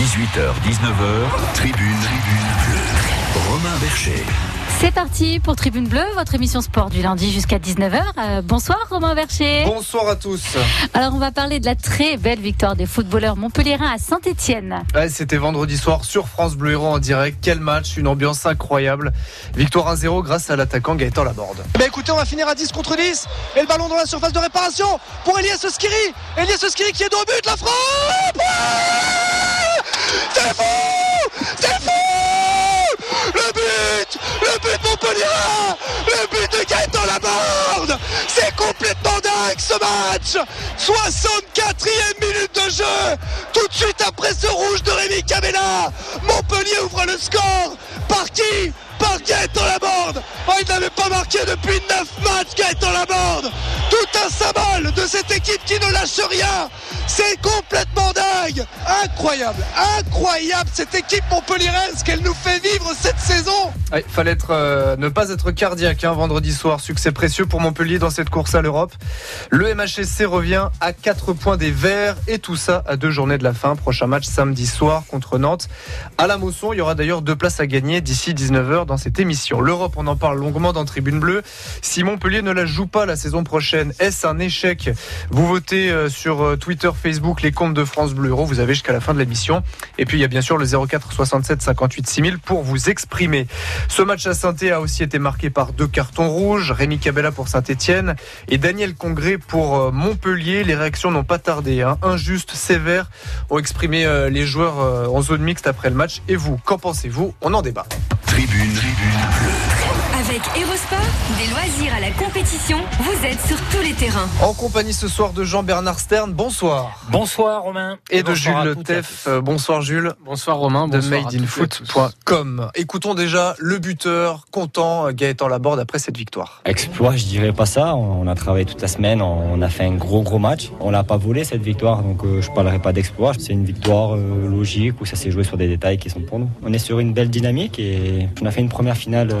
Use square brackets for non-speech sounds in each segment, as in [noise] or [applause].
18h, 19h, Tribune, Tribune Bleue. Romain Bercher. C'est parti pour Tribune Bleue, votre émission sport du lundi jusqu'à 19h. Euh, bonsoir Romain Vercher. Bonsoir à tous. Alors on va parler de la très belle victoire des footballeurs montpelliérains à Saint-Etienne. Ouais, C'était vendredi soir sur France Bleu Héros en direct. Quel match, une ambiance incroyable. Victoire 1-0 grâce à l'attaquant Gaëtan Laborde. Ben écoutez, on va finir à 10 contre 10. Et le ballon dans la surface de réparation pour Elias Skiri. Elias Skiri qui est au but, la frappe Ouais C'est fou C'est fou Le but Le but Montpellier Le but de Gaëtan Laborde C'est complètement dingue ce match 64e minute de jeu Tout de suite après ce rouge de Rémi Cabella Montpellier ouvre le score Par qui par Gaëtan Laborde oh, Il n'avait pas marqué depuis 9 matchs Gaëtan Laborde Tout un symbole de cette équipe qui ne lâche rien C'est complètement dingue Incroyable Incroyable cette équipe montpelliéraise qu'elle nous fait vivre cette saison Il fallait être, euh, ne pas être cardiaque hein, vendredi soir. Succès précieux pour Montpellier dans cette course à l'Europe. Le MHSC revient à 4 points des Verts et tout ça à deux journées de la fin. Prochain match samedi soir contre Nantes. À la Mosson, il y aura d'ailleurs deux places à gagner d'ici 19h dans cette émission. L'Europe, on en parle longuement dans Tribune Bleue. Si Montpellier ne la joue pas la saison prochaine, est-ce un échec? Vous votez euh, sur euh, Twitter, Facebook, les comptes de France Bleu Euro. Vous avez jusqu'à la fin de l'émission. Et puis il y a bien sûr le 04 67 58 6000 pour vous exprimer. Ce match à saint a aussi été marqué par deux cartons rouges. Rémi Cabella pour Saint-Etienne et Daniel Congré pour euh, Montpellier. Les réactions n'ont pas tardé. Hein. Injuste, sévère, ont exprimé les joueurs en zone mixte après le match. Et vous, qu'en pensez-vous? On en débat. Tribune, Tribune. Avec Erosport, des loisirs à la compétition, vous êtes sur tous les terrains. En compagnie ce soir de Jean-Bernard Stern. Bonsoir. Bonsoir Romain. Et de Jules Le Teff. Euh, Bonsoir Jules. Bonsoir Romain. de Bonsoir madeinfoot.com. Écoutons déjà le buteur, content, euh, Gaëtan Laborde après cette victoire. Exploit, je dirais pas ça. On a travaillé toute la semaine, on a fait un gros gros match. On l'a pas volé cette victoire, donc euh, je parlerai pas d'exploit. C'est une victoire logique où ça s'est joué sur des détails qui sont pour nous. On est sur une belle dynamique et on a fait une première finale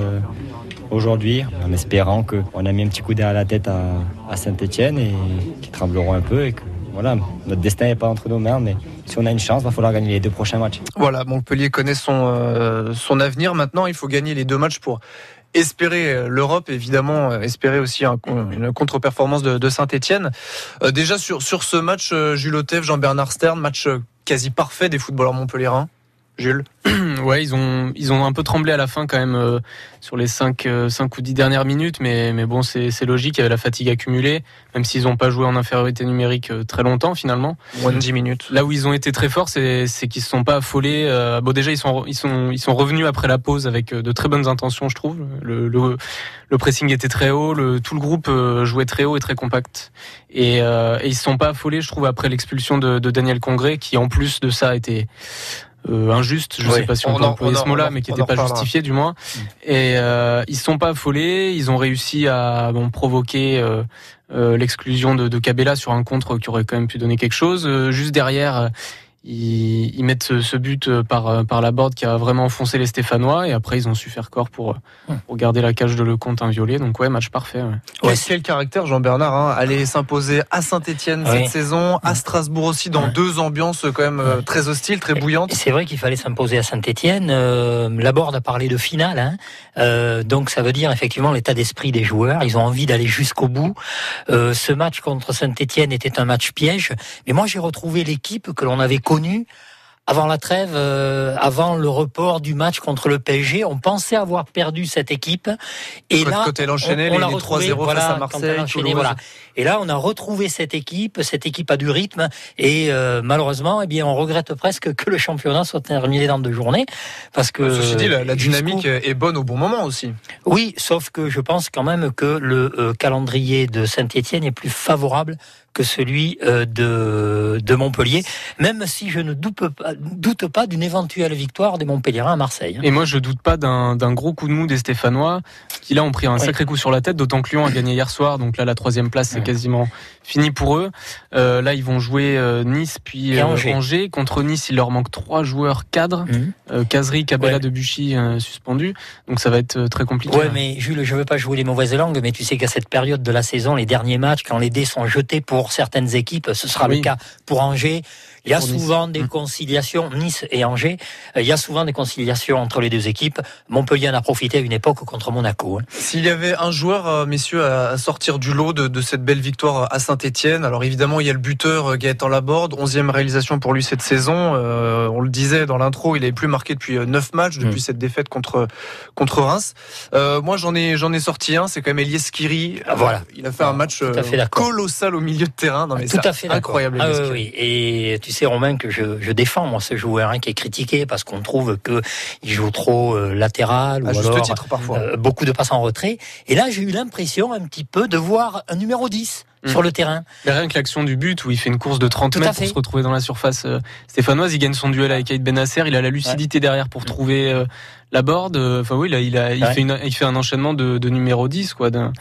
aujourd'hui en espérant qu'on a mis un petit coup derrière la tête à, à Saint-Etienne et qu'ils trembleront un peu et que voilà, notre destin n'est pas entre nos mains, mais si on a une chance, il va falloir gagner les deux prochains matchs. Voilà, Montpellier connaît son, euh, son avenir. Maintenant, il faut gagner les deux matchs pour espérer euh, l'Europe, évidemment, euh, espérer aussi un- une contre-performance de, Saint-Etienne. déjà sur, sur ce match, euh, Jules Otef, Jean-Bernard Stern, match euh, quasi parfait des footballeurs montpelliérains. Jules Ouais, ils ont ils ont un peu tremblé à la fin quand même euh, sur les 5 cinq ou 10 dernières minutes, mais mais bon c'est c'est logique, il y avait la fatigue accumulée, même s'ils n'ont pas joué en infériorité numérique euh, très longtemps finalement. Moins de 10 minutes. Là où ils ont été très forts, c'est c'est qu'ils se sont pas affolés. euh, bon déjà ils sont ils sont ils sont revenus après la pause avec euh, de très bonnes intentions, je trouve. Le le, le pressing était très haut, le tout le groupe euh, jouait très haut et très compact. Et, euh, et ils se sont pas affolés, je trouve, après l'expulsion de, de Daniel Congré, qui en plus de ça était euh, injuste. Je Oui. sais pas si on, On peut en- employer on ce mot-là, mais qui n'était pas justifié du moins. Et euh, ils sont pas affolés. Ils ont réussi à bon, provoquer euh, euh, l'exclusion de, de Cabella sur un contre qui aurait quand même pu donner quelque chose. Euh, juste derrière. Ils, ils mettent ce, ce but euh, par, euh, par la board qui a vraiment enfoncé les Stéphanois et après ils ont su faire corps pour, euh, pour garder la cage de Lecomte inviolée. Donc ouais, match parfait. ouais. Quel, quel caractère, Jean-Bernard, hein, aller s'imposer à Saint-Etienne Oui. cette saison, à Strasbourg aussi, dans deux ambiances quand même très hostiles, très bouillantes. C'est vrai qu'il fallait s'imposer à Saint-Etienne. Euh, Laborde a parlé de finale, hein. Euh, donc ça veut dire effectivement l'état d'esprit des joueurs. Ils ont envie d'aller jusqu'au bout. Euh, ce match contre Saint-Etienne était un match piège, mais moi j'ai retrouvé l'équipe que l'on avait connue avant la trêve, euh, avant le report du match contre le PSG. On pensait avoir perdu cette équipe, et Quand- là quand elle enchaînait les- l'a les retrouvée, 3-0 face à voilà, Marseille, quand elle a enchaîné, Toulouse. voilà. Et là, on a retrouvé cette équipe. Cette équipe a du rythme. Et euh, malheureusement, eh bien, on regrette presque que le championnat soit terminé dans deux journées, parce que. Ceci dit, la, la dynamique est bonne au bon moment aussi. Oui, sauf que je pense quand même que le euh, calendrier de Saint-Étienne est plus favorable que celui euh, de, de Montpellier, même si je ne doute pas, doute pas d'une éventuelle victoire des Montpelliérains à Marseille. hein. Et moi, je doute pas d'un d'un gros coup de mou des Stéphanois, qui là ont pris un Oui. sacré coup sur la tête, d'autant que Lyon a gagné hier soir. Donc là, la troisième place, c'est quasiment fini pour eux. Euh, là, ils vont jouer euh, Nice, puis euh, Angers. Contre Nice, il leur manque trois joueurs cadres. Euh, Casery, Cabella, Ouais. Debuchy suspendus. Donc ça va être très compliqué. Ouais, mais Jules, je veux pas jouer les mauvaises langues, mais tu sais qu'à cette période de la saison, les derniers matchs, quand les dés sont jetés pour certaines équipes, ce sera Oui. le cas pour Angers. Il y a souvent des Mm. conciliations, Nice et Angers, euh, il y a souvent des conciliations entre les deux équipes. Montpellier en a profité à une époque contre Monaco. hein. S'il y avait un joueur, euh, messieurs, à sortir du lot de, de cette belle victoire à Saint-Etienne, alors évidemment, il y a le buteur euh, Gaëtan Laborde, 11e réalisation pour lui cette saison. Euh, on le disait dans l'intro, il n'avait plus marqué depuis 9 matchs, depuis Mm. cette défaite contre, contre Reims. Euh, moi, j'en ai, j'en ai sorti un, c'est quand même Elias Skiri. Ah, voilà. Il a fait un match euh, fait d'accord. colossal au milieu de terrain. Non, mais Tout à fait d'accord. incroyable. Ah, oui, Skiri. oui. Et tu sais, Romain, que je, je défends moi ce joueur hein, qui est critiqué parce qu'on trouve que il joue trop euh, latéral À ou juste alors titre, parfois. euh, beaucoup de passes en retrait. Et là, j'ai eu l'impression un petit peu de voir un numéro 10 Mm. sur le terrain. Mais rien que l'action du but où il fait une course de 30 Tout à mètres pour se retrouver dans la surface euh, stéphanoise, il gagne son duel avec Aïd Benasser, il a la lucidité derrière pour trouver euh, la board. Euh, Enfin oui, là, il, a, il, Ouais. fait une- il fait un enchaînement de, de numéro 10 quoi, d'un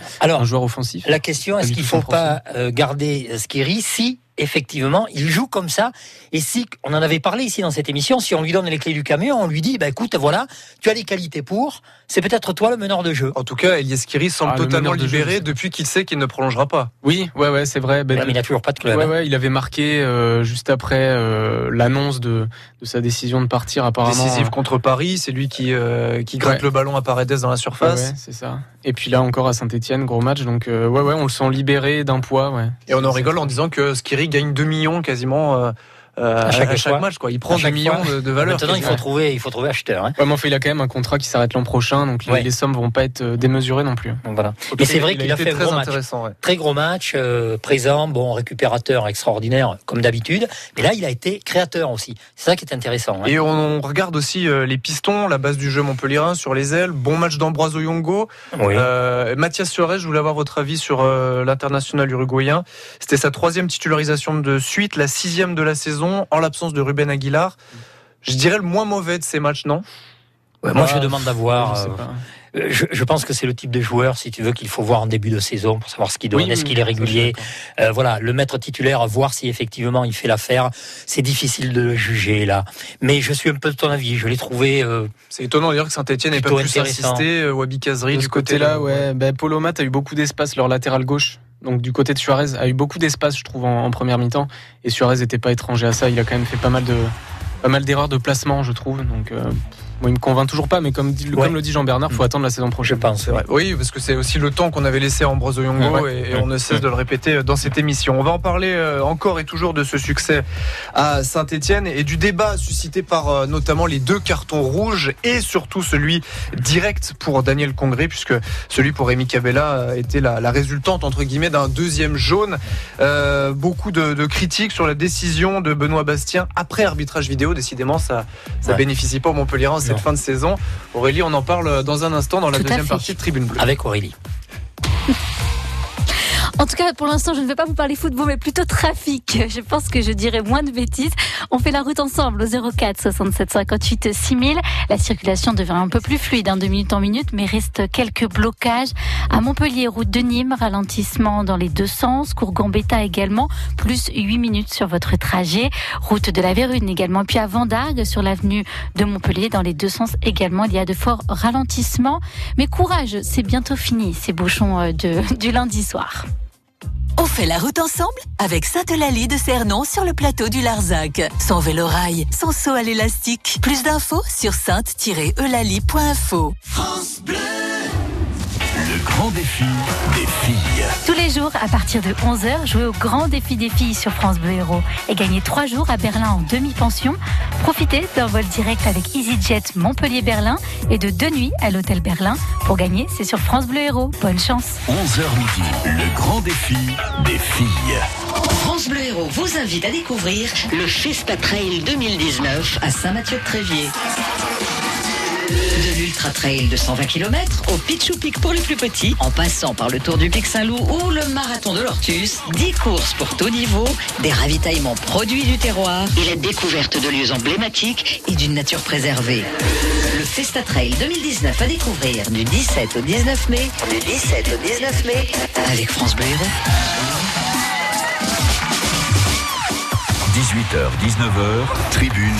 joueur offensif. la question, est-ce qu'il tout faut pas euh, garder Skiri si effectivement il joue comme ça et si on en avait parlé ici dans cette émission, si on lui donne les clés du camion, on lui dit bah écoute voilà, tu as les qualités pour, c'est peut-être toi le meneur de jeu. En tout cas, Elias Skiri semble Ah, le totalement de libéré depuis qu'il sait qu'il ne prolongera pas. Oui, ouais, ouais, c'est vrai. Ben, Ouais, mais il n'a toujours pas de club. Ouais, hein. ouais, il avait marqué euh, juste après euh, l'annonce de, de sa décision de partir apparemment. Décisif contre Paris, c'est lui qui, euh, qui gratte Ouais. le ballon à Paredes dans la Ouais, surface. ouais, c'est ça. Et puis là encore à Saint-Etienne, gros match. Donc euh, ouais, ouais, on le sent libéré d'un poids. Ouais. Et on en rigole en disant que Skiri gagne 2 millions quasiment euh, À chaque fois. match. Quoi. Il prend À 2 chaque millions de, de valeur. Maintenant, il faut trouver, il faut trouver acheteur. hein. Ouais, mais enfin, il a quand même un contrat qui s'arrête l'an prochain, donc les- Ouais. les sommes vont pas être euh, démesurées non plus. Donc voilà. Mais c'est vrai il qu'il a été fait un très gros match. intéressant. ouais. Très gros match, euh, présent, bon récupérateur extraordinaire comme d'habitude. Mais là, il a été créateur aussi. C'est ça qui est intéressant. hein. Et on regarde aussi euh, les pistons, la base du jeu montpellierin sur les ailes. Bon match d'Ambroise Oyongo. Oui. Euh, Mathias Suarez, je voulais avoir votre avis sur euh, l'international uruguayen. C'était sa troisième titularisation de suite, la sixième de la saison, en l'absence de Ruben Aguilar. Je dirais le moins mauvais de ces matchs, non? Ouais, moi, Ah, je demande d'avoir. Je euh, euh, Je, je pense que c'est le type de joueur, si tu veux, qu'il faut voir en début de saison pour savoir ce qu'il donne, Oui, est-ce oui, qu'il est régulier. Euh, voilà, le maître titulaire, voir si effectivement il fait l'affaire. C'est difficile de le juger là, mais je suis un peu de ton avis. Je l'ai trouvé. euh, C'est étonnant d'ailleurs que Saint-Etienne n'ait pas s'assister. euh, Wabi Kazri, du ce côté-là, ouais. Ben, Polo Mat a eu beaucoup d'espace, leur latéral gauche. Donc du côté de Suarez, a eu beaucoup d'espace, je trouve, en, première mi-temps. Et Suarez n'était pas étranger à ça. Il a quand même fait pas mal de pas mal d'erreurs de placement, je trouve. Donc euh, moi, il me convainc toujours pas. Mais comme, dit, Ouais. comme le dit Jean Bernard, faut attendre la saison je prochaine. pense. C'est vrai. Oui, parce que c'est aussi le temps qu'on avait laissé à Ambrose Oyongo Ouais, ouais. et, et on ne cesse de le répéter dans cette émission. On va en parler euh, encore et toujours de ce succès à Saint-Etienne et du débat suscité par euh, notamment les deux cartons rouges et surtout celui direct pour Daniel Congré puisque celui pour Rémi Cabella était la, la résultante entre guillemets d'un deuxième jaune. Euh, beaucoup de, de critiques sur la décision de Benoît Bastien après arbitrage vidéo. Décidément, ça, ça Ouais. bénéficie pas au Montpellier cette fin de saison. Aurélie, on en parle dans un instant dans la Tout deuxième partie de Tribune Bleue. Avec Aurélie. En tout cas, pour l'instant, je ne vais pas vous parler football, mais plutôt trafic. [laughs] Je pense que je dirais moins de bêtises. On fait la route ensemble au 04 67 58 6000. La circulation devient un peu plus fluide, hein, de minute en minute, mais reste quelques blocages. À Montpellier, route de Nîmes, ralentissement dans les deux sens. Cours Gambetta également, plus 8 minutes sur votre trajet. Route de la Vérune également. Puis à Vendargue, sur l'avenue de Montpellier, dans les deux sens également, il y a de forts ralentissements. Mais courage, c'est bientôt fini, ces bouchons euh, de, [laughs] du lundi soir. On fait la route ensemble avec Sainte-Eulalie de Cernon sur le plateau du Larzac. Son vélo-rail, son saut à l'élastique. Plus d'infos sur sainte-eulalie.info. Le grand défi des filles. Tous les jours, à partir de 11h, jouez au grand défi des filles sur France Bleu Héros et gagnez 3 jours à Berlin en demi-pension. Profitez d'un vol direct avec EasyJet Montpellier-Berlin et de deux nuits à l'hôtel Berlin. Pour gagner, c'est sur France Bleu Héros. Bonne chance. 11h midi. Le grand défi des filles. France Bleu Héros vous invite à découvrir le Festa Trail 2019 à Saint-Mathieu-de-Tréviers. De l'Ultra Trail de 120 km au Pichou Pic pour les plus petits, en passant par le Tour du Pic Saint-Loup ou le Marathon de l'Ortus, 10 courses pour tout niveau, des ravitaillements produits du terroir et la découverte de lieux emblématiques et d'une nature préservée. Le Festa Trail 2019 à découvrir du 17 au 19 mai, du 17 au 19 mai, avec France Bleu Héros. 18h, 19h, tribune.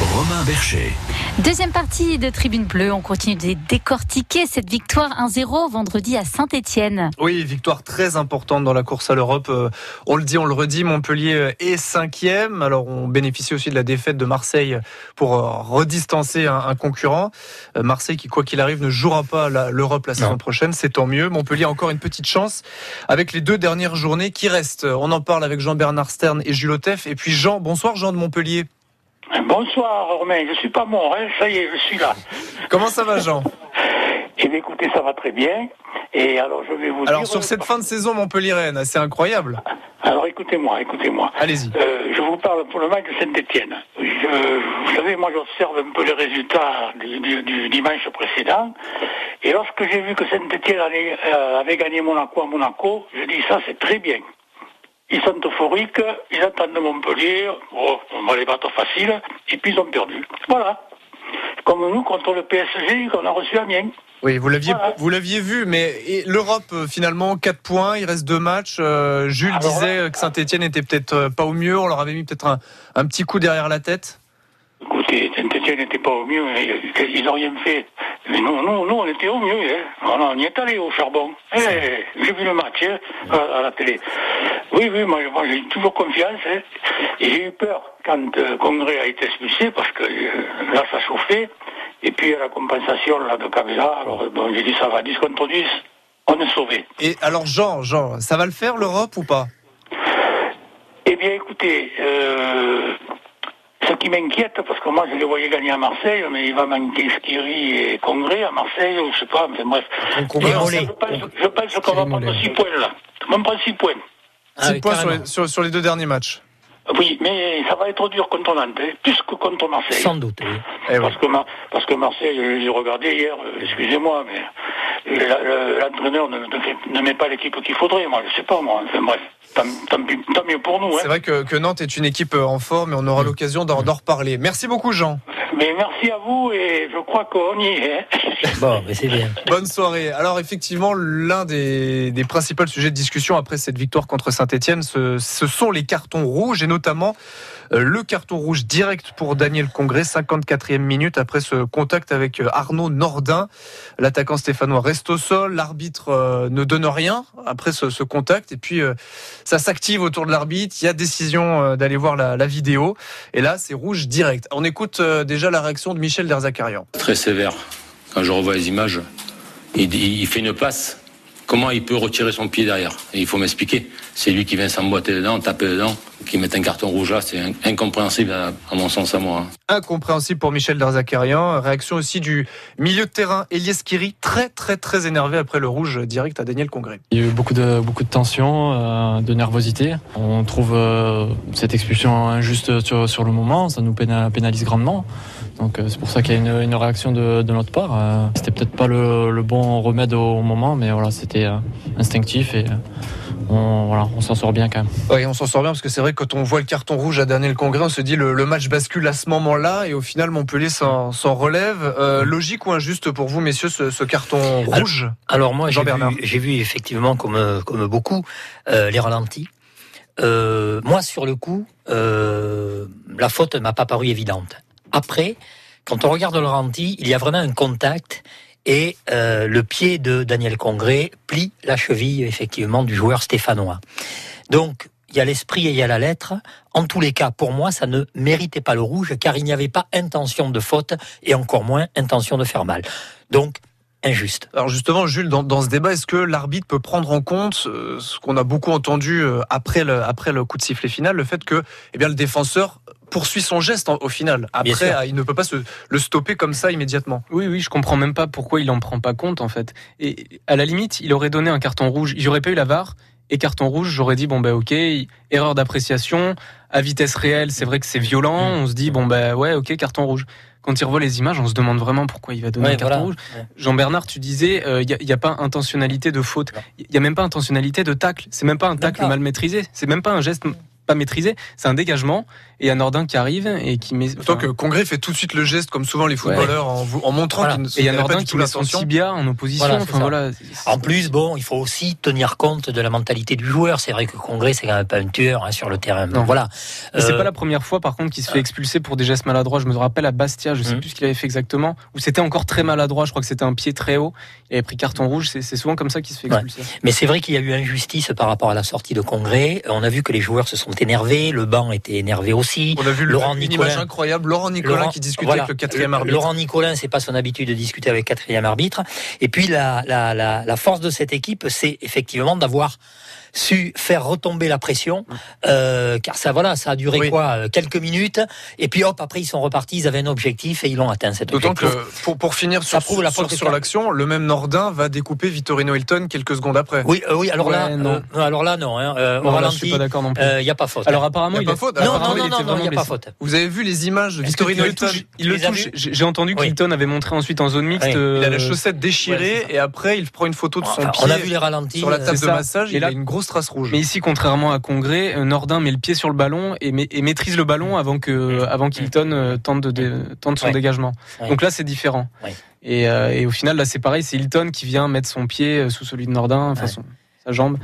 Romain Bercher. Deuxième partie de Tribune Bleue, on continue de décortiquer cette victoire 1-0 vendredi à Saint-Etienne. Oui, victoire très importante dans la course à l'Europe. Euh, on le dit, on le redit, Montpellier est cinquième. Alors on bénéficie aussi de la défaite de Marseille pour euh, redistancer un, concurrent. Euh, Marseille qui, quoi qu'il arrive, ne jouera pas l'Europe la saison prochaine, c'est tant mieux. Montpellier a encore une petite chance avec les deux dernières journées qui restent. On en parle avec Jean-Bernard Stern et Jules Otef. Et puis Jean, bonsoir Jean de Montpellier. Bonsoir Romain, je suis pas mort, hein, ça y est, je suis là. [laughs] Comment ça va Jean? Eh bien écoutez, ça va très bien. Et alors je vais vous Alors dire... sur cette fin de saison Montpellier-Rennes, c'est incroyable. Alors écoutez-moi, écoutez-moi. Allez-y. Euh, je vous parle pour le match de Saint-Etienne. vous savez, moi j'observe un peu les résultats du, du- du dimanche précédent. Et lorsque j'ai vu que Saint-Etienne avait, euh, avait gagné Monaco à Monaco, je dis ça c'est très bien. Ils sont euphoriques, ils attendent de Montpellier, oh, on va les battre facile, et puis ils ont perdu. Voilà. Comme nous contre le PSG qu'on a reçu à Amiens. Oui, vous l'aviez, Voilà. vous l'aviez vu, mais l'Europe euh, finalement 4 points, il reste deux matchs. Euh, Jules Alors disait que Saint-Etienne était peut-être euh, pas au mieux, on leur avait mis peut-être un, un petit coup derrière la tête. Écoutez, Saint-Etienne n'était pas au mieux, hein. ils n'ont rien fait. Mais nous, nous, nous, on était au mieux, hein. on, on y est allé au charbon. Eh, j'ai vu le match hein, à, à la télé. Oui, oui, moi, moi, j'ai toujours confiance. hein. Et j'ai eu peur quand euh, Congrès a été expulsé, parce que euh, là, ça chauffait. Et puis, à la compensation là, de Kabila, alors bon, j'ai dit, ça va, 10 contre 10, on est sauvé. Et alors Jean, Jean, ça va le faire l'Europe ou pas? Eh bien, écoutez, euh, ce qui m'inquiète, parce que moi, je les voyais gagner à Marseille, mais il va manquer Skiri et Congrès à Marseille, ou je sais pas, mais bref. Donc, on va- Et je pense, je pense qu'on va prendre 6 points, là. On va prendre 6 points. Six oui, points sur les, sur, sur les deux derniers matchs. Oui, mais ça va être dur contre Nantes, hein, plus que contre Marseille. Sans doute. oui. Eh oui. Parce que, Mar- parce que Marseille, je l'ai regardé hier, euh, excusez-moi, mais l'entraîneur ne, ne fait- ne met pas l'équipe qu'il faudrait, moi, je sais pas, moi. Enfin, bref, tant, tant pis- tant mieux pour nous. Hein. C'est vrai que, que Nantes est une équipe euh, en forme et on aura l'occasion d'en reparler. Merci beaucoup Jean. Mais merci à vous et je crois qu'on y est. hein. Bon, mais c'est bien. [laughs] Bonne soirée. Alors effectivement, l'un des, des principaux sujets de discussion après cette victoire contre Saint-Etienne, ce, ce sont les cartons rouges et notamment euh, le carton rouge direct pour Daniel Congrès, 54e minute après ce contact avec euh, Arnaud Nordin. L'attaquant stéphanois reste au sol, l'arbitre euh, ne donne rien après ce, ce contact et puis euh, ça s'active autour de l'arbitre. Il y a décision euh, d'aller voir la, vidéo et là c'est rouge direct. On écoute euh, déjà la réaction de Michel Derzakarian. très sévère. Quand je revois les images, il, il fait une passe. Comment il peut retirer son pied derrière Et Il faut m'expliquer. C'est lui qui vient s'emboîter dedans, taper dedans, qui met un carton rouge là. C'est in- incompréhensible à, à mon sens à moi. hein. incompréhensible pour Michel Derzakarian. Réaction aussi du milieu de terrain Elias Kiri, très très très énervé après le rouge direct à Daniel Congrès. Il y a eu beaucoup de, beaucoup de tension, euh, de nervosité. On trouve euh, cette expulsion injuste sur, sur le moment, ça nous péna- pénalise grandement. Donc euh, c'est pour ça qu'il y a une, une réaction de, de notre part. Euh, c'était peut-être pas le, le bon remède au moment, mais voilà, c'était euh, instinctif et euh, on, voilà, on s'en sort bien quand même. Oui, on s'en sort bien parce que c'est vrai que quand on voit le carton rouge à Daniel Congrès, on se dit le, le match bascule à ce moment-là et au final Montpellier s'en s'en relève. Euh, logique ou injuste pour vous, messieurs, ce, ce carton rouge? Alors moi, j'ai Jean-Bernard. vu, j'ai vu effectivement, comme, comme beaucoup, euh, les ralentis. Euh, moi, sur le coup, euh, la faute ne m'a pas paru évidente. Après, quand on regarde le ralenti, il y a vraiment un contact et euh, le pied de Daniel Congrès plie la cheville, effectivement, du joueur stéphanois. Donc, il y a l'esprit et il y a la lettre. En tous les cas, pour moi, ça ne méritait pas le rouge, car il n'y avait pas intention de faute et encore moins intention de faire mal. Donc, injuste. Alors justement, Jules, dans, dans ce débat, est-ce que l'arbitre peut prendre en compte euh, ce qu'on a beaucoup entendu euh, après le, après le coup de sifflet final, le fait que eh bien, le défenseur poursuit son geste au final. Après, il ne peut pas se, le stopper comme ça immédiatement. Oui, oui, je comprends même pas pourquoi il en prend pas compte en fait. Et à la limite, il aurait donné un carton rouge. J'aurais pas eu la VAR et carton rouge, j'aurais dit bon bah ok, erreur d'appréciation à vitesse réelle, c'est vrai que c'est violent. Mm. On se dit bon bah ouais ok carton rouge. Quand il revoit les images, on se demande vraiment pourquoi il va donner Ouais, un carton voilà. rouge. Ouais. Jean-Bernard, tu disais, il n'y a, y a pas intentionnalité de faute. Il y a même pas intentionnalité de tacle. C'est même pas un tacle mal maîtrisé. C'est même pas un geste pas maîtrisé. C'est un dégagement et a Nordin qui arrive et qui met. D'autant que Congrès fait tout de suite le geste, comme souvent les footballeurs, en, vous- en montrant Voilà. qu'il ne Et il y a Nordin qui tout met son l'intention. tibia en opposition. Voilà, c'est enfin ça. voilà. En plus, bon, il faut aussi tenir compte de la mentalité du joueur. C'est vrai que Congrès, c'est quand même pas un tueur hein, sur le terrain. Non. Voilà. C'est Euh, pas la première fois, par contre, qu'il se fait expulser pour des gestes maladroits. Je me rappelle à Bastia, je sais Mhm. plus ce qu'il avait fait exactement, où c'était encore très maladroit. Je crois que c'était un pied très haut. Il avait pris carton rouge. C'est souvent comme ça qu'il se fait Ouais. expulser. Mais c'est vrai qu'il y a eu injustice par rapport à la sortie de Congrès. On a vu que les joueurs se sont énervés, le banc était énervé aussi. On a vu Laurent une Nicolin. image incroyable, Laurent Nicolin Laurent- qui discutait voilà. avec le quatrième arbitre. Laurent Nicolin, c'est pas son habitude de discuter avec le quatrième arbitre. Et puis la, la, la, la force de cette équipe, c'est effectivement d'avoir su faire retomber la pression, euh, car ça voilà, ça a duré Oui. quoi euh, quelques minutes, et puis hop après ils sont repartis, ils avaient un objectif et ils l'ont atteint cet D'autant objectif. que pour, pour finir Ça sur, prouve la sur, sur l'action, le même Nordin va découper Vittorino Hilton quelques secondes après. Oui, euh, oui, alors là, non. euh, alors là non, hein, euh, Non, au là, je suis pas d'accord non plus. il n'y a pas faute. Alors apparemment, Y a il pas faute non, non, il non, il n'y a pas faute. Vous avez vu les images de Vittorino Hilton Il le touche. J'ai entendu qu'Hilton avait montré ensuite en zone mixte. Il a la chaussette déchirée et après il prend une photo de son pied on a vu les ralentis. sur la table de massage. Et Il a une grosse trace rouge. Mais ici, contrairement à Congrès, euh, Nordin met le pied sur le ballon et, ma- et maîtrise le ballon avant que, avant qu'Hilton euh, tente, de, dé- tente son Ouais. dégagement. Ouais. Donc là, c'est différent. Ouais. Et, euh, et au final, là, c'est pareil, c'est Hilton qui vient mettre son pied euh, sous celui de Nordin, enfin son- sa jambe.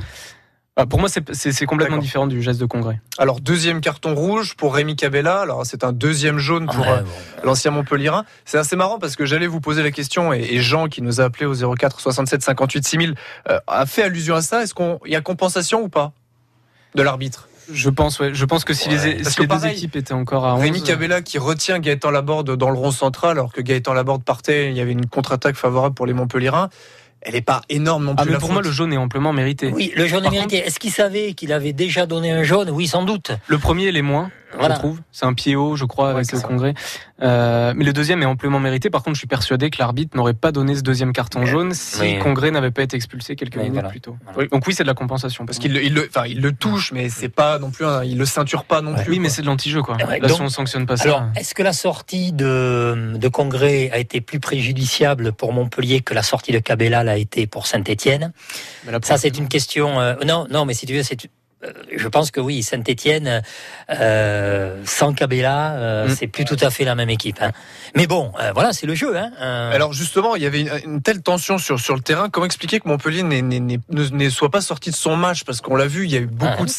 Ah, pour moi, c'est- c'est c'est complètement différent du geste de Congrès. Alors deuxième carton rouge pour Rémi Cabella. Alors c'est un deuxième jaune pour ouais, euh, bon. l'ancien Montpellierin. C'est assez marrant parce que j'allais vous poser la question et, et Jean qui nous a appelé au 04 67 58 6000 euh, a fait allusion à ça. Est-ce qu'il y a compensation ou pas de l'arbitre? Je pense, ouais. Je pense que si Ouais. les, Parce si que les deux équipes étaient encore à 11, Rémi Cabella qui retient Gaëtan Laborde dans le rond central alors que Gaëtan Laborde partait, il y avait une contre-attaque favorable pour les Montpellierins. Elle n'est pas énorme non plus. Ah, mais la pour faute. moi, le jaune est amplement mérité. Oui, le jaune est mérité. Est-ce qu'il savait qu'il avait déjà donné un jaune? Oui, sans doute. Le premier, il est moins, Voilà. je trouve. C'est un pied haut, je crois, avec le ça. Congrès. Euh, mais le deuxième est amplement mérité. Par contre, je suis persuadé que l'arbitre n'aurait pas donné ce deuxième carton Mais- jaune si mais- Congrès n'avait pas été expulsé quelques Mais minutes voilà. plus tôt. Voilà. Donc oui, c'est de la compensation. Parce qu'il le, il le- enfin, il le touche, mais c'est pas non plus, un- il le ceinture pas non plus. Oui, mais c'est de l'anti-jeu, quoi. Ouais, Là, donc- si on sanctionne pas ça. Alors, est-ce que la sortie de, de Congrès a été plus préjudiciable pour Montpellier que la sortie de Cabella l'a été pour là, Ça, c'est une question. euh, non, non, mais si tu veux, c'est. Euh, Je pense que oui, Saint-Etienne, euh, sans Cabella, euh, Mm. c'est plus tout à fait la même équipe. hein. Mais bon, euh, voilà, c'est le jeu. Hein. Alors justement, il y avait une, une telle tension sur, sur le terrain. Comment expliquer que Montpellier n'est- ne, ne soit pas sorti de son match? Parce qu'on l'a vu, il y a eu beaucoup de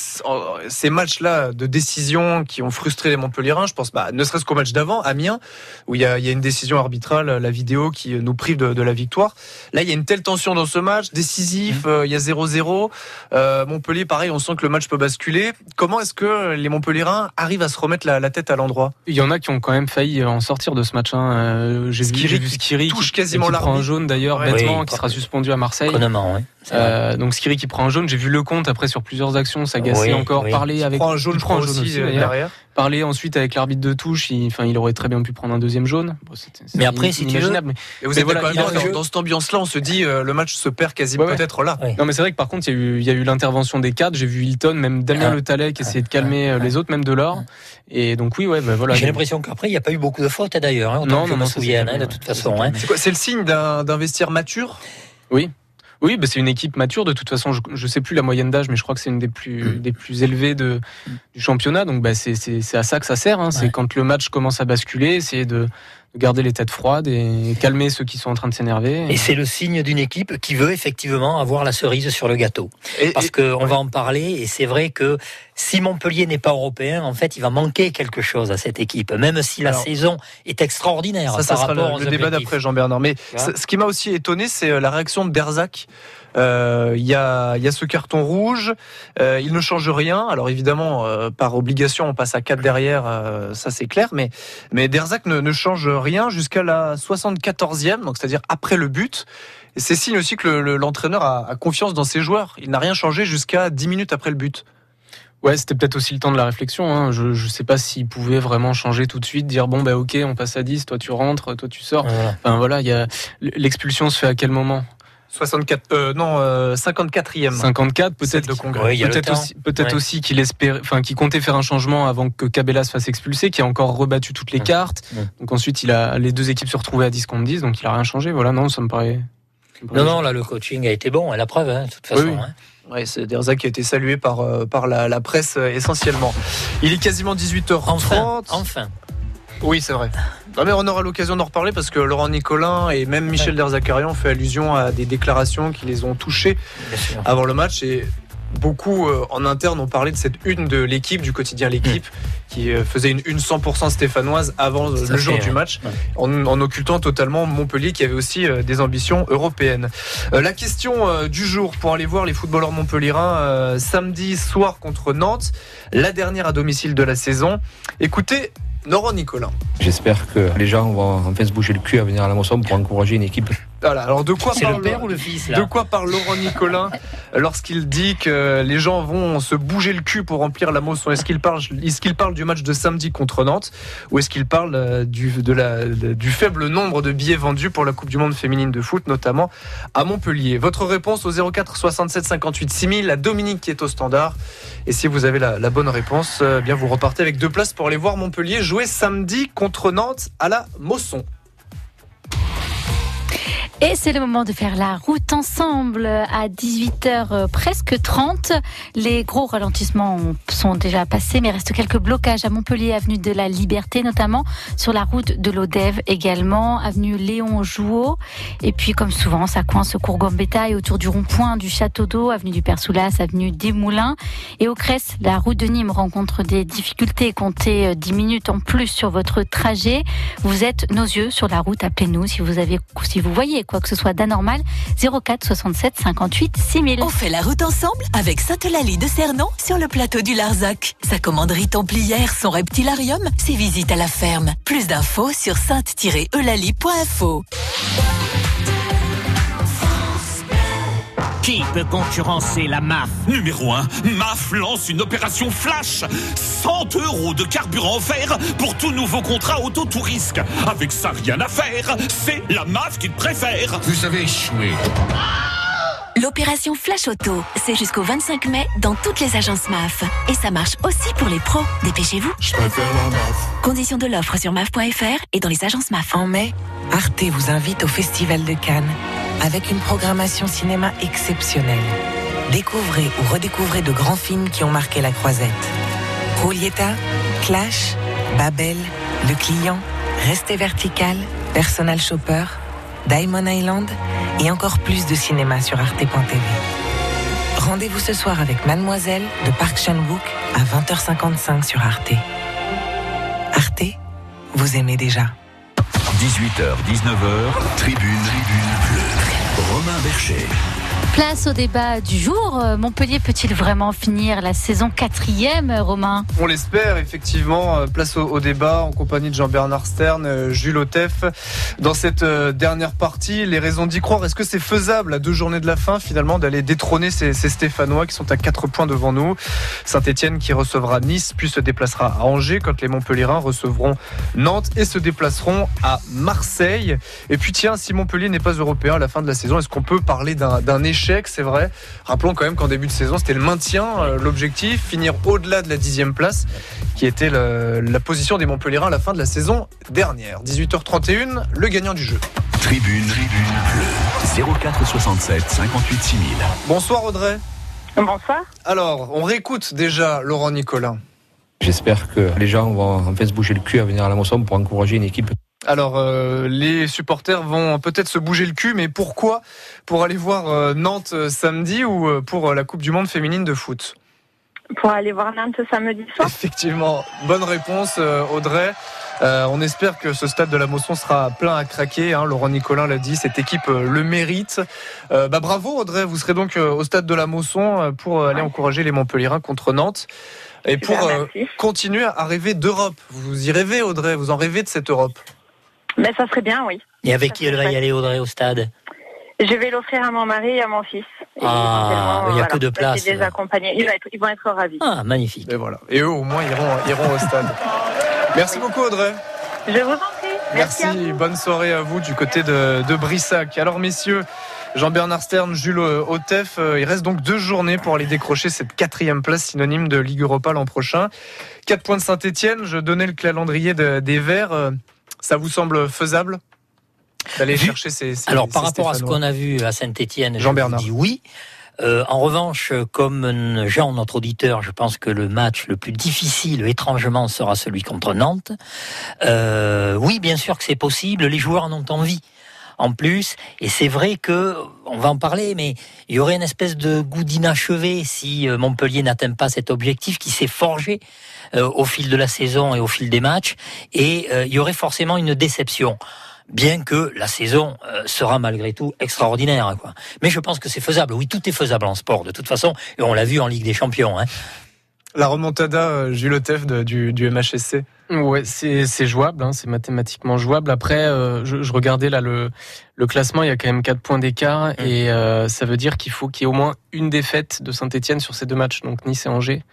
ces matchs-là de décision qui ont frustré les Montpelliérains. Je pense, bah, ne serait-ce qu'au match d'avant, Amiens, où il y, a, il y a une décision arbitrale, la vidéo qui nous prive de, de la victoire. Là, il y a une telle tension dans ce match, décisif. Mmh. euh, il y a 0-0. Euh, Montpellier, pareil, on sent que le match peut basculer. Comment est-ce que les Montpelliérains arrivent à se remettre la, la tête à l'endroit? Il y en a qui ont quand même failli en sortir de ce match. hein. Euh, J'ai vu, Skiri vu touche qui, quasiment qui prend un jaune d'ailleurs, Ouais. bêtement, Oui. qui sera suspendu à Marseille. Euh, donc Skiri qui prend un jaune. J'ai vu le compte après sur plusieurs actions s'agacer Oui, encore, oui. parler avec. prend un jaune, je prend un jaune aussi, euh, derrière. Parler ensuite avec l'arbitre de touche. Il, enfin, il aurait très bien pu prendre un deuxième jaune. Bon, c'est Mais après, si tu veux- mais- Et vous Mais voilà, il a dans, cette ambiance-là, on se dit euh, le match se perd quasiment Ouais, ouais. peut-être là. Non, mais c'est vrai que par contre, il y a eu, l'intervention des cadres. J'ai vu Hilton, même Damien Ah. Le Tallet qui essayait de calmer euh, les autres, même Delors. Et donc, oui, ouais, bah, voilà. J'ai l'impression qu'après, il n'y a pas eu beaucoup de fautes hein, d'ailleurs, hein, Non, je non, me c'est souvienne, calme, hein, de toute c'est façon. hein. C'est quoi C'est le signe d'un d'un vestiaire mature? Oui. Oui, bah c'est une équipe mature. De toute façon, je, je sais plus la moyenne d'âge, mais je crois que c'est une des plus Mm. des plus élevées de du championnat. Donc, bah c'est à ça que ça sert. Hein. C'est quand le match commence à basculer, essayer de garder les têtes froides et calmer ceux qui sont en train de s'énerver. Et c'est le signe d'une équipe qui veut effectivement avoir la cerise sur le gâteau. Et- Parce qu'on va en parler, et c'est vrai que si Montpellier n'est pas européen, en fait, il va manquer quelque chose à cette équipe, même si la Alors, saison est extraordinaire ça, ça par sera rapport le, débat d'après Jean-Bernard. Mais ce qui m'a aussi étonné, c'est euh, la réaction de Euh, Il y, a, il y a ce carton rouge, euh, il ne change rien. Alors évidemment, euh, par obligation, on passe à 4 derrière, euh, ça c'est clair. Mais, mais Derzac ne, ne change rien jusqu'à la 74e, donc c'est-à-dire après le but. Et c'est signe aussi que le- le- l'entraîneur a, a confiance dans ses joueurs. Il n'a rien changé jusqu'à 10 minutes après le but. Ouais, c'était peut-être aussi le temps de la réflexion. Hein. Je je sais pas s'il pouvait vraiment changer tout de suite, dire bon bah ok, on passe à 10, toi tu rentres, toi tu sors. Voilà. Enfin voilà, il y a l'expulsion se fait à quel moment? 64, euh, non, euh, 54e. 54 Celle peut-être. Ouais, peut-être aussi, peut-être Ouais. aussi qu'il espérait, enfin, qu'il comptait faire un changement avant que Cabella se fasse expulser, qui a encore rebattu toutes les Ouais. cartes. Ouais. Donc ensuite, il a les deux équipes se retrouvaient à 10 contre 10, donc il a rien changé. Voilà, non, ça me paraît. ça me paraît Non, non, là, le coaching a été bon, hein, la preuve, hein, de toute façon. Oui, oui. hein. Ouais, c'est Derza qui a été salué par, euh, par la, la presse euh, essentiellement. Il est quasiment 18h30. Enfin, enfin. Oui, c'est vrai. Non, mais on aura l'occasion d'en reparler parce que Laurent Nicolin et même Michel Derzakarian ont fait allusion à des déclarations qui les ont touchés avant le match et beaucoup euh, en interne ont parlé de cette une de l'équipe, du quotidien L'équipe, qui euh, faisait une une 100% stéphanoise avant euh, le jour du ouais. match, Ouais. en, en occultant totalement Montpellier qui avait aussi euh, des ambitions européennes. La question du jour pour aller voir les footballeurs montpelliérains euh, samedi soir contre Nantes, la dernière à domicile de la saison. Écoutez, J'espère que les gens vont enfin se bouger le cul à venir à la Mosson pour encourager une équipe. Voilà, alors de quoi parle le père ou le fils là De quoi parle Laurent Nicolin [laughs] lorsqu'il dit que les gens vont se bouger le cul pour remplir la Mosson Est-ce qu'il parle, est qu'il parle du match de samedi contre Nantes ou est-ce qu'il parle euh, du, de la, de- du faible nombre de billets vendus pour la Coupe du Monde féminine de foot, notamment à Montpellier? Votre réponse au 04 67 58 6000, la Dominique qui est au standard. Et si vous avez la, la bonne réponse, euh, bien vous repartez avec deux places pour aller voir Montpellier jouer samedi contre Nantes à la Mosson. Et c'est le moment de faire la route ensemble à 18h euh, presque 30. Les gros ralentissements ont- sont déjà passés, mais reste quelques blocages à Montpellier, avenue de la Liberté notamment, sur la route de l'Odève également, avenue Léon Jouot. Et puis comme souvent, ça coince au cours et autour du rond-point du Château d'Eau, avenue du Père Soulas, avenue des Moulins. Et au Crest, la route de Nîmes rencontre des difficultés. Comptez euh, 10 minutes en plus sur votre trajet. Vous êtes nos yeux sur la route. Appelez-nous si vous avez, si vous voyez quoi que ce soit d'anormal. 04 67 58 6000. On fait la route ensemble avec Sainte-Lalie de Cernon sur le plateau du Larzac. Sa commanderie templière, son reptilarium, ses visites à la ferme. Plus d'infos sur sainte-eulalie.info. Qui peut concurrencer la MAF Numéro 1, MAF lance une opération flash 100 euros de carburant offert pour tout nouveau contrat auto tout risque. Avec ça, rien à faire. C'est la MAF qui te préfère. Vous avez échoué. L'opération Flash Auto, c'est jusqu'au 25 mai dans toutes les agences MAF. Et ça marche aussi pour les pros. Dépêchez-vous. Je préfère la MAF. Conditions de l'offre sur MAF.fr et dans les agences MAF. En mai, Arte vous invite au Festival de Cannes avec une programmation cinéma exceptionnelle. Découvrez ou redécouvrez de grands films qui ont marqué la croisette. Roulietta, Clash, Babel, Le Client, Restez Vertical, Personal Shopper, Diamond Island et encore plus de cinéma sur arte.tv. Rendez-vous ce soir avec Mademoiselle de Park Chan-wook à 20h55 sur Arte. Arte, vous aimez déjà. 18h, 19h, tribune, tribune bleue. Romain Bercher. Place au débat du jour. Euh, Montpellier peut-il vraiment finir la saison quatrième, euh, Romain? On l'espère, effectivement. Euh, Place au, débat en compagnie de Jean-Bernard Stern, Jules Otef. Dans cette dernière partie, les raisons d'y croire. Est-ce que c'est faisable à deux journées de la fin, finalement, d'aller détrôner ces, Stéphanois qui sont à quatre points devant nous? Saint-Etienne qui recevra Nice, puis se déplacera à Angers quand les Montpellierins recevront Nantes et se déplaceront à Marseille. Et puis, tiens, si Montpellier n'est pas européen à la fin de la saison, est-ce qu'on peut parler d'un d'un échec C'est vrai. Rappelons quand même qu'en début de saison, c'était le maintien, euh, l'objectif, finir au-delà de la dixième place, qui était le- la position des Montpellierins à la fin de la saison dernière. 18h31, le gagnant du jeu. Tribune, tribune bleue. 04 67 58 6000. Bonsoir Audrey. Bonsoir. Alors, on réécoute déjà Laurent Nicolin. J'espère que les gens vont enfin se bouger le cul à venir à la Mosson pour encourager une équipe. Alors, euh, les supporters vont peut-être se bouger le cul, mais pourquoi Pour aller voir euh, Nantes euh, samedi ou pour la Coupe du Monde féminine de foot? Pour aller voir Nantes samedi soir? Effectivement, bonne réponse Audrey. Euh, on espère que ce stade de la Mosson sera plein à craquer. hein. Laurent Nicolin l'a dit, cette équipe le mérite. Euh, bah, bravo Audrey, vous serez donc au stade de la Mosson pour aller encourager les Montpellierins contre Nantes et pour Super, euh, merci. continuer à rêver d'Europe. Vous y rêvez Audrey, vous en rêvez de cette Europe? Mais ça serait bien, oui. Et avec qui elle va y aller, Audrey, au stade Je vais l'offrir à mon mari et à mon fils. Et Ah, il n'y a que places. les accompagner. Ils vont être, ils vont être ravis. Ah, magnifique. Et voilà. Et eux au moins iront, iront au stade. Merci beaucoup Audrey. Je vous en prie. Merci. bonne soirée à vous du côté de, de Brissac. Alors messieurs, Jean-Bernard Stern, Jules Otef, euh, il reste donc deux journées pour aller décrocher cette quatrième place synonyme de Ligue Europa l'an prochain. Quatre points de Saint-Etienne, je donnais le calendrier de- des Verts. Ça vous semble faisable d'aller chercher ces, ces Alors, par rapport à ce qu'on a vu à Saint-Etienne, je Jean-Bernard. vous dis oui. Euh, en revanche, comme Jean, notre auditeur, je pense que le match le plus difficile, étrangement, sera celui contre Nantes. Euh, oui, bien sûr que c'est possible. Les joueurs en ont envie en plus. Et c'est vrai que, on va en parler, mais il y aurait une espèce de goût d'inachevé si euh, Montpellier n'atteint pas cet objectif qui s'est forgé euh, au fil de la saison et au fil des matchs. Et euh, il y aurait forcément une déception bien que la saison sera malgré tout extraordinaire. Quoi. Mais je pense que c'est faisable. Oui, tout est faisable en sport, de toute façon, et on l'a vu en Ligue des Champions. Hein. La remontada, Jules Otef du, du MHSC Ouais, c'est jouable, hein, c'est mathématiquement jouable. Après, euh, je, je, regardais là le, le classement, il y a quand même 4 points d'écart mmh. et euh, ça veut dire qu'il faut qu'il y ait au moins une défaite de Saint-Etienne sur ces deux matchs, donc Nice et Angers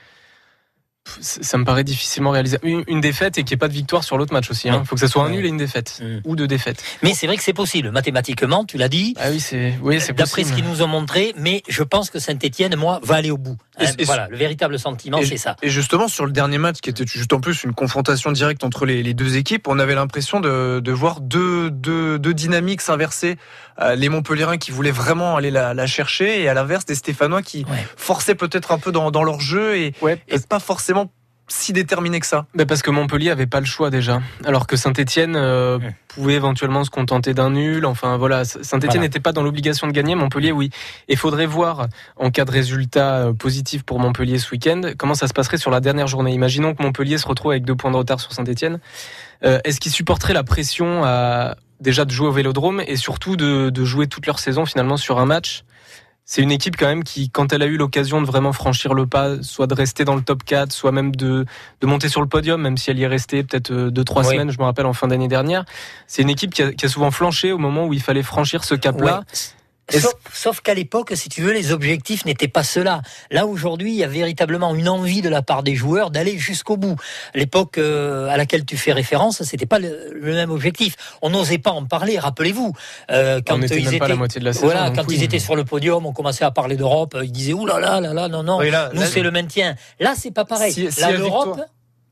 ça me paraît difficilement réalisable. Une, défaite et qu'il n'y ait pas de victoire sur l'autre match aussi. Il hein. faut que ça soit un nul et une défaite. Mm. Ou deux défaites. Mais c'est vrai que c'est possible. Mathématiquement, tu l'as dit. Ah oui, c'est oui, D'après ce qu'ils nous ont montré, mais je pense que Saint-Etienne, moi, va aller au bout. Hein, voilà, le véritable sentiment, c'est ça. Et justement, sur le dernier match, qui était juste en plus une confrontation directe entre les, deux équipes, on avait l'impression de, voir deux, deux, deux dynamiques s'inverser. Euh, les Montpellierins qui voulaient vraiment aller la, chercher et à l'inverse des Stéphanois qui forçaient peut-être un peu dans, leur jeu et, et pas forcément si déterminé que ça Parce que Montpellier avait pas le choix déjà, alors que Saint-Etienne euh, pouvait éventuellement se contenter d'un nul. Enfin voilà, Saint-Etienne n'était pas dans l'obligation de gagner, Montpellier oui. Il faudrait voir en cas de résultat euh, positif pour Montpellier ce week-end, comment ça se passerait sur la dernière journée. Imaginons que Montpellier se retrouve avec deux points de retard sur Saint-Etienne. Euh, est-ce qu'ils supporteraient la pression à, déjà de jouer au Vélodrome et surtout de, de jouer toute leur saison finalement sur un match c'est une équipe quand même qui, quand elle a eu l'occasion de vraiment franchir le pas, soit de rester dans le top 4, soit même de, de monter sur le podium, même si elle y est restée peut-être euh, deux, trois semaines, je me rappelle en fin d'année dernière. C'est une équipe qui a, qui a, souvent flanché au moment où il fallait franchir ce cap-là. Sauf, qu'à l'époque, si tu veux, les objectifs n'étaient pas ceux-là. Là, aujourd'hui, il y a véritablement une envie de la part des joueurs d'aller jusqu'au bout. L'époque euh, à laquelle tu fais référence, c'était pas le, même objectif. On n'osait pas en parler, rappelez-vous. Euh, quand ils étaient, pas la moitié de la saison, voilà, quand ils étaient sur le podium, on commençait à parler d'Europe. Ils disaient ouh là là là là non non, nous c'est le maintien. Là, c'est pas pareil. là, l'Europe.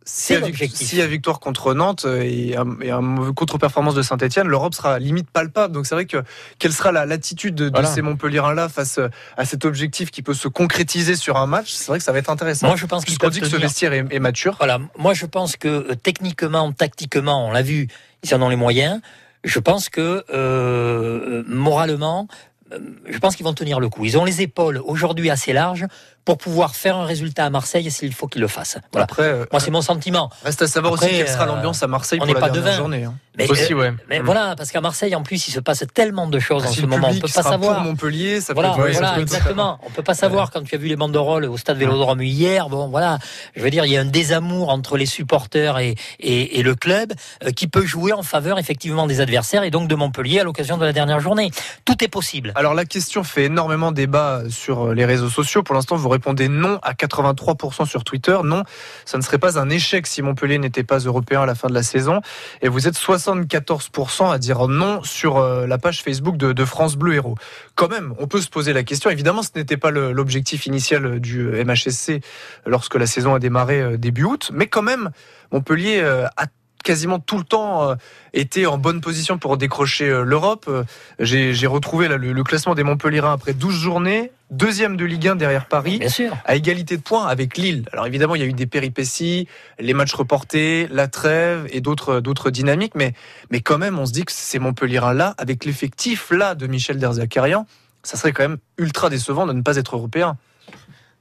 S'il y, a victoire contre Nantes et un, contre-performance de Saint-Etienne, l'Europe sera limite palpable. Donc c'est vrai que quelle sera l'attitude de, de ces Montpellierins-là face à cet objectif qui peut se concrétiser sur un match C'est vrai que ça va être intéressant. Moi je pense qu'on dit que ce vestiaire est, mature. Voilà, moi je pense que euh, techniquement, tactiquement, on l'a vu, ils en ont les moyens. Je pense que euh, moralement, euh, je pense qu'ils vont tenir le coup. Ils ont les épaules aujourd'hui assez larges pour pouvoir faire un résultat à Marseille s'il faut qu'il le fasse. Voilà. Après, euh, moi, c'est mon sentiment. Reste à savoir aussi quelle sera euh, l'ambiance à Marseille on pour la pas dernière journée. Hein. Mais, aussi, ouais. mais mm. voilà, parce qu'à Marseille, en plus, il se passe tellement de choses ah, en ce moment. On peut pas savoir. Pour Montpellier, ça voilà, peut, voilà, exactement. On peut pas savoir quand tu as vu les banderoles au stade Vélodrome hier. Bon, voilà. Je veux dire, il y a un désamour entre les supporters et, et, et le club euh, qui peut jouer en faveur effectivement des adversaires et donc de Montpellier à l'occasion de la dernière journée. Tout est possible. Alors la question fait énormément débat sur les réseaux sociaux. Pour l'instant, vous répondez non à 83% sur Twitter. Non, ça ne serait pas un échec si Montpellier n'était pas européen à la fin de la saison. Et vous êtes 74% à dire non sur euh, la page Facebook de, France Bleu Héros. Quand même, on peut se poser la question. Évidemment, ce n'était pas l'objectif initial du MHSC lorsque la saison a démarré euh, début août. Mais quand même, Montpellier euh, a quasiment tout le temps euh, été en bonne position pour décrocher euh, l'Europe. Euh, j'ai retrouvé le, classement des Montpellierins après 12 journées, deuxième de Ligue 1 derrière Paris, Bien sûr. à égalité de points avec Lille. Alors évidemment, il y a eu des péripéties, les matchs reportés, la trêve et d'autres dynamiques, mais mais quand même, on se dit que ces Montpellierins là, avec l'effectif là de Michel Derzakarian, ça serait quand même ultra décevant de ne pas être européen.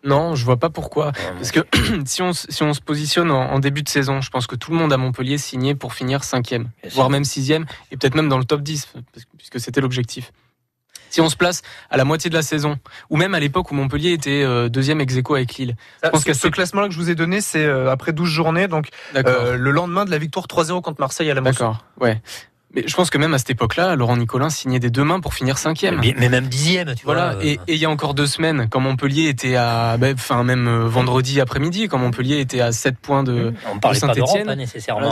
Non, je vois pas pourquoi. Parce que [clears throat] si on, si on se positionne en, début de saison, je pense que tout le monde à Montpellier signé pour finir cinquième, voire même sixième, et peut-être même dans le top 10, puisque c'était l'objectif. Si on se place à la moitié de la saison, ou même à l'époque où Montpellier était euh, deuxième ex avec Lille. Je pense que ce classement-là que je vous ai donné, c'est euh, après 12 journées, donc euh, le lendemain de la victoire 3-0 contre Marseille à la D'accord, ouais. Mais je pense que même à cette époque-là, Laurent Nicolin signait des deux mains pour finir cinquième. Mais, même dixième, tu voilà. vois. Et, et, il y a encore deux semaines, quand Montpellier était à, ben, enfin même euh, vendredi après-midi, quand Montpellier était à 7 points de, on parlait pas d'Europe hein, nécessairement.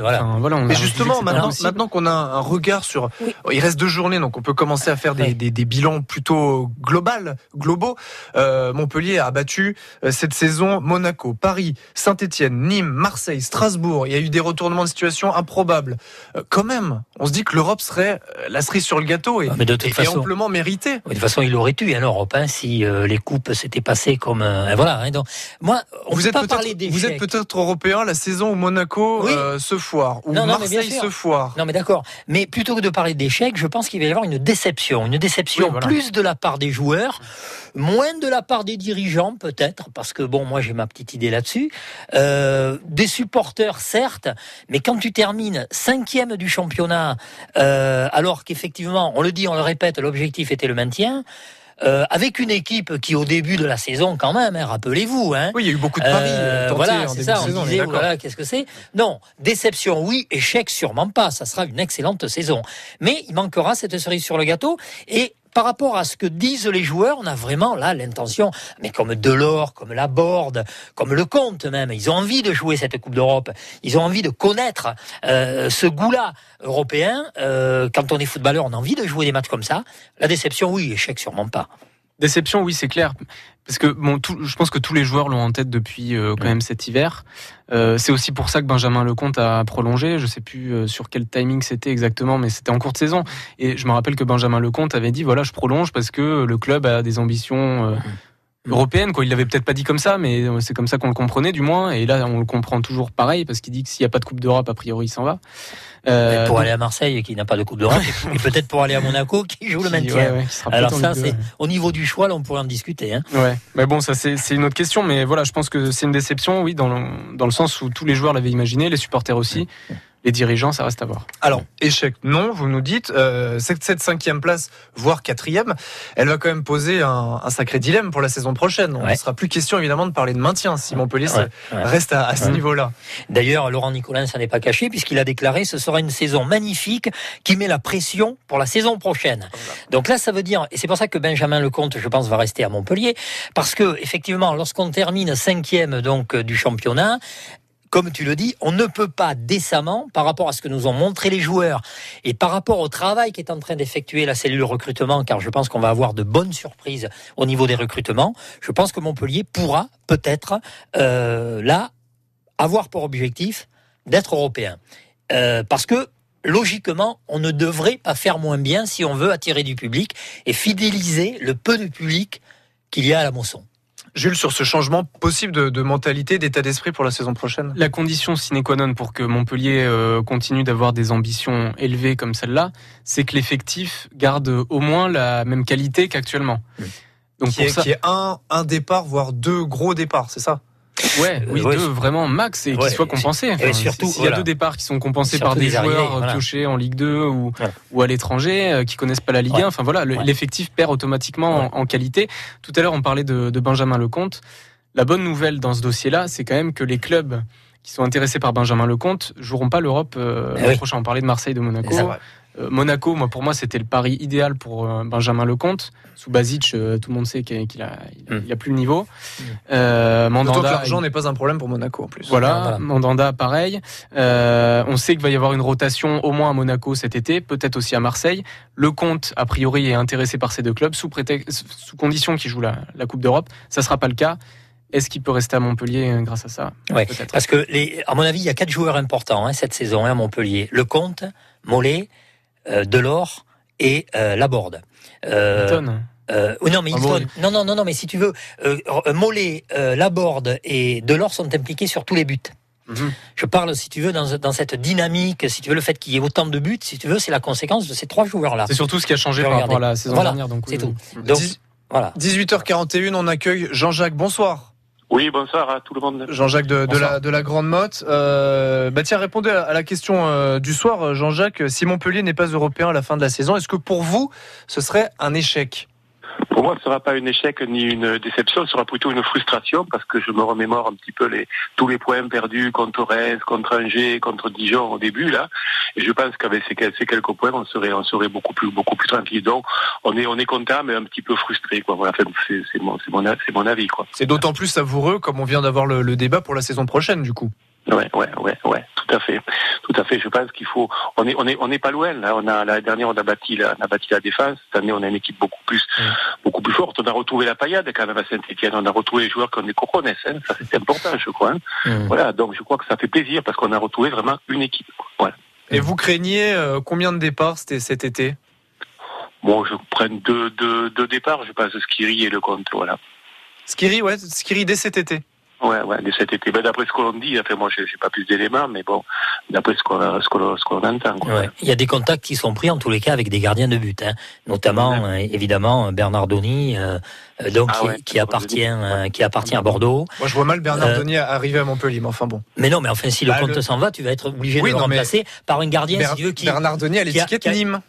voilà. voilà Mais justement, maintenant, maintenant qu'on a un regard sur, il reste deux journées, donc on peut commencer à faire des, des, des bilans plutôt global, globaux. Euh, Montpellier a battu euh, cette saison Monaco, Paris, Saint-Étienne, Nîmes, Marseille, Strasbourg. Il y a eu des retournements de situation improbables. Euh, quand même On se dit que l'Europe serait euh, la cerise sur le gâteau et, Ah, mais de toute et façon- amplement méritée. De toute façon, il aurait eu hein, l'Europe hein, si euh, les coupes s'étaient passées comme euh, voilà. hein, donc, moi, on Vous peut êtes pas parler vous êtes peut-être européen la saison où Monaco Oui. euh, se foire, où Non, non, Marseille se foire. Non, mais d'accord. Mais plutôt que de parler d'échec, je pense qu'il va y avoir une déception. Une déception Oui, voilà. plus de la part des joueurs, moins de la part des dirigeants, peut-être, parce que bon, moi j'ai ma petite idée là-dessus. Euh, des supporters, certes, mais quand tu termines cinquième du championnat, euh, alors qu'effectivement, on le dit, on le répète, l'objectif était le maintien. euh, avec une équipe qui, au début de la saison, quand même, hein, rappelez-vous, hein, Oui, il y a eu beaucoup de paris euh, tentés voilà, c'est ça. On saison, disait, voilà, qu'est-ce que c'est? Non, déception, oui. Échec, sûrement pas. Ça sera une excellente saison. Mais il manquera cette cerise sur le gâteau. Et par rapport à ce que disent les joueurs, on a vraiment là l'intention, mais comme Delors, comme Laborde, comme le Comte même, ils ont envie de jouer cette Coupe d'Europe. Ils ont envie de connaître euh, ce goût-là européen. Euh, quand on est footballeur, on a envie de jouer des matchs comme ça. La déception, oui. Échec, sûrement pas. Déception, oui, c'est clair. Parce que bon, tout- je pense que tous les joueurs l'ont en tête depuis euh, quand même cet hiver. Euh, c'est aussi pour ça que Benjamin Lecomte a prolongé. Je sais plus euh, sur quel timing c'était exactement, mais c'était en cours de saison. Et je me rappelle que Benjamin Lecomte avait dit voilà, je prolonge parce que le club a des ambitions. euh, européennes quoi il l'avait peut-être pas dit comme ça mais euh, c'est comme ça qu'on le comprenait du moins et là on le comprend toujours pareil parce qu'il dit que s'il n'y a pas de coupe d'Europe a priori il s'en va Euh, pour donc- aller à Marseille qui n'a pas de Coupe d'Europe et [laughs] peut-être pour aller à Monaco qui joue le maintien. ouais, Alors ça, c'est ouais. au niveau du choix, là, on pourrait en discuter. Hein. Ouais, mais bon, ça c'est c'est une autre question, mais voilà, je pense que c'est une déception, oui, dans le, dans le sens où tous les joueurs l'avaient imaginé, les supporters aussi, les dirigeants, ça reste à voir. Alors, échec, non, vous nous dites, euh, cette, cette cinquième place, voire quatrième, elle va quand même poser un, un sacré dilemme pour la saison prochaine. On ne Ouais. sera plus question évidemment de parler de maintien si Montpellier Ouais, se- ouais. reste à, à ce Ouais. niveau-là. D'ailleurs, Laurent Nicolin, ça n'est pas caché, puisqu'il a déclaré ce sera une saison magnifique qui met la pression pour la saison prochaine. Donc là, ça veut dire, et c'est pour ça que Benjamin Lecomte, je pense, va rester à Montpellier, parce que effectivement, lorsqu'on termine cinquième donc du championnat, comme tu le dis, on ne peut pas décemment, par rapport à ce que nous ont montré les joueurs et par rapport au travail qu'est en train d'effectuer la cellule recrutement, car je pense qu'on va avoir de bonnes surprises au niveau des recrutements, je pense que Montpellier pourra peut-être euh, là avoir pour objectif d'être européen. Euh, parce que logiquement, on ne devrait pas faire moins bien si on veut attirer du public et fidéliser le peu de public qu'il y a à la Mosson. Jules, sur ce changement possible de, de mentalité, d'état d'esprit pour la saison prochaine? La condition sine qua non pour que Montpellier euh, continue d'avoir des ambitions élevées comme celle-là, c'est que l'effectif garde au moins la même qualité qu'actuellement. Donc qui pour est, ça, qui est un, un départ, voire deux gros départs, c'est ça? Ouais, oui, ouais, deux vraiment max et Ouais, qui soient compensés. et surtout, s'il y a voilà. deux départs qui sont compensés par des joueurs euh, voilà. piochés en Ligue 2 ou, Ouais. ou à l'étranger euh, qui connaissent pas la Ligue Ouais. 1, enfin voilà, l'effectif perd automatiquement en, en qualité. Tout à l'heure, on parlait de, de Benjamin Lecomte. La bonne nouvelle dans ce dossier-là, c'est quand même que les clubs qui sont intéressés par Benjamin Lecomte joueront pas l'Europe euh, Eh l'an oui. prochain. On parlait de Marseille, de Monaco. Euh, Monaco, moi, pour moi, c'était le pari idéal pour euh, Benjamin Lecomte. Sous Basic, euh, tout le monde sait qu'il a, il a, plus le niveau. Euh, D'autant que Mandanda, l'argent n'est pas un problème pour Monaco en plus. voilà, Voilà. Mandanda, pareil. Euh, on sait qu'il va y avoir une rotation au moins à Monaco cet été, peut-être aussi à Marseille. Le Comte, a priori, est intéressé par ces deux clubs, sous, prétexte, sous condition qu'il joue la, la Coupe d'Europe. Ça sera pas le cas. Est-ce qu'il peut rester à Montpellier euh, grâce à ça? Ouais, Peut-être. parce que, les, à mon avis, il y a quatre joueurs importants hein, cette saison hein, à Montpellier. Le Comte, Mollet, euh, Delors et euh, Laborde. Euh, Hilton. Euh, oh non, mais Ah Hilton- non, non, non, non, mais si tu veux, euh, euh, Mollet, euh, Laborde et Delors sont impliqués sur tous les buts. Mhm. Je parle, si tu veux, dans, dans cette dynamique, si tu veux, le fait qu'il y ait autant de buts, si tu veux, c'est la conséquence de ces trois joueurs-là. C'est surtout ce qui a changé par rapport à la saison Voilà, dernière. Donc, c'est oui, tout. oui. Donc, Dix- voilà. 18h41, on accueille Jean-Jacques. Bonsoir. Oui, bonsoir à tout le monde. Jean-Jacques de, la, de la Grande Motte. Euh, bah tiens, répondez à, à la question euh, du soir, Jean-Jacques. Si Montpellier n'est pas européen à la fin de la saison, est-ce que pour vous, ce serait un échec? Pour moi, ce ne sera pas un échec ni une déception, ce sera plutôt une frustration parce que je me remémore un petit peu tous les points perdus contre Reims, contre Angers, contre Dijon au début là. Et je pense qu'avec ces, quel- ces quelques points, on serait, on serait beaucoup plus, beaucoup plus tranquille. Donc, on est, on est content, mais un petit peu frustré, c'est, mon, avis. C'est d'autant plus savoureux comme on vient d'avoir le débat pour la saison prochaine, du coup. Ouais, ouais, ouais, ouais, tout à fait, tout à fait. Je pense qu'il faut, on est, on est, on n'est pas loin. Là, on a l'année dernière, on a bâti, la, on a bâti la défense. Cette année, on a une équipe beaucoup plus, beaucoup plus forte. On a retrouvé la paillade quand même à Saint-Étienne. On a retrouvé les joueurs qu'on est coronets. Hein. Ça, c'est important, je crois. hein. Voilà, donc je crois que ça fait plaisir parce qu'on a retrouvé vraiment une équipe. Voilà. Et vous craignez euh, combien de départs cet été? Bon, je prends deux, deux, deux départs, je passe Skiri et le compte, voilà. Skiri, ouais, Skiri dès cet été. Ouais, ouais, de cet été. Ben, d'après ce qu'on dit, enfin, moi, j'ai pas plus d'éléments, mais bon, d'après ce qu'on ce qu'on ce qu'on entend, quoi. Ouais. Il y a des contacts qui sont pris en tous les cas avec des gardiens de but, hein. notamment euh, évidemment Bernardoni, euh, euh, donc Ah qui, ouais, qui appartient euh, qui appartient à Bordeaux. Moi, je vois mal Bernard Euh, Denis arriver à Montpellier, mais enfin bon. Mais non, mais enfin si le Bah, compte le- s'en va, tu vas être obligé Oui, de le non, remplacer par un gardien Ber- si tu veux qui Bernard Denis a qui l'étiquette qui a- Nîmes.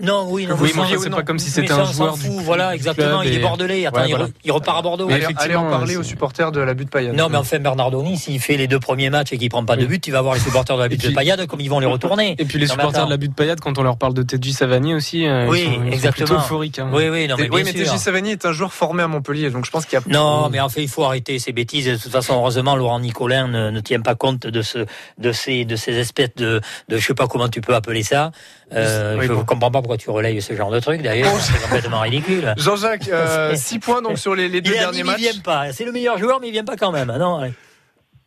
Non, oui, non, Oui, mais mais c'est pas comme si Mais c'était un joueur fout, du- Voilà, du exactement. club Il est bordelais. Attends, Ouais, il, re- il repart à Bordeaux. Allez, allez en parler aux supporters de la butte paillade. Non, mais enfin, Bernardoni, s'il fait les deux premiers matchs et qu'il prend pas de but, tu vas voir les supporters de la butte de Payade comme ils vont les retourner. Et puis les Non, mais supporters de la butte paillade, quand on leur parle de Teddy Savani aussi, euh, Oui, ils sont, ils sont exactement. plutôt euphoriques. hein. Oui, oui, non, mais oui, mais Savani est un joueur formé à Montpellier, donc je pense qu'il y a. Non, mais en fait, il faut arrêter ces bêtises. De toute façon, heureusement, Laurent Nicolin ne, ne tient pas compte de ce, de ces, de ces espèces de, de, je sais pas comment tu peux appeler ça. Euh, je comprends pas pourquoi tu relayes ce genre de truc. D'ailleurs, c'est complètement ridicule. [laughs] Jean-Jacques, [laughs] 6 points donc sur les, les deux il, derniers matchs. il vient pas. C'est le meilleur joueur, mais il vient pas quand même. Ah Non, allez.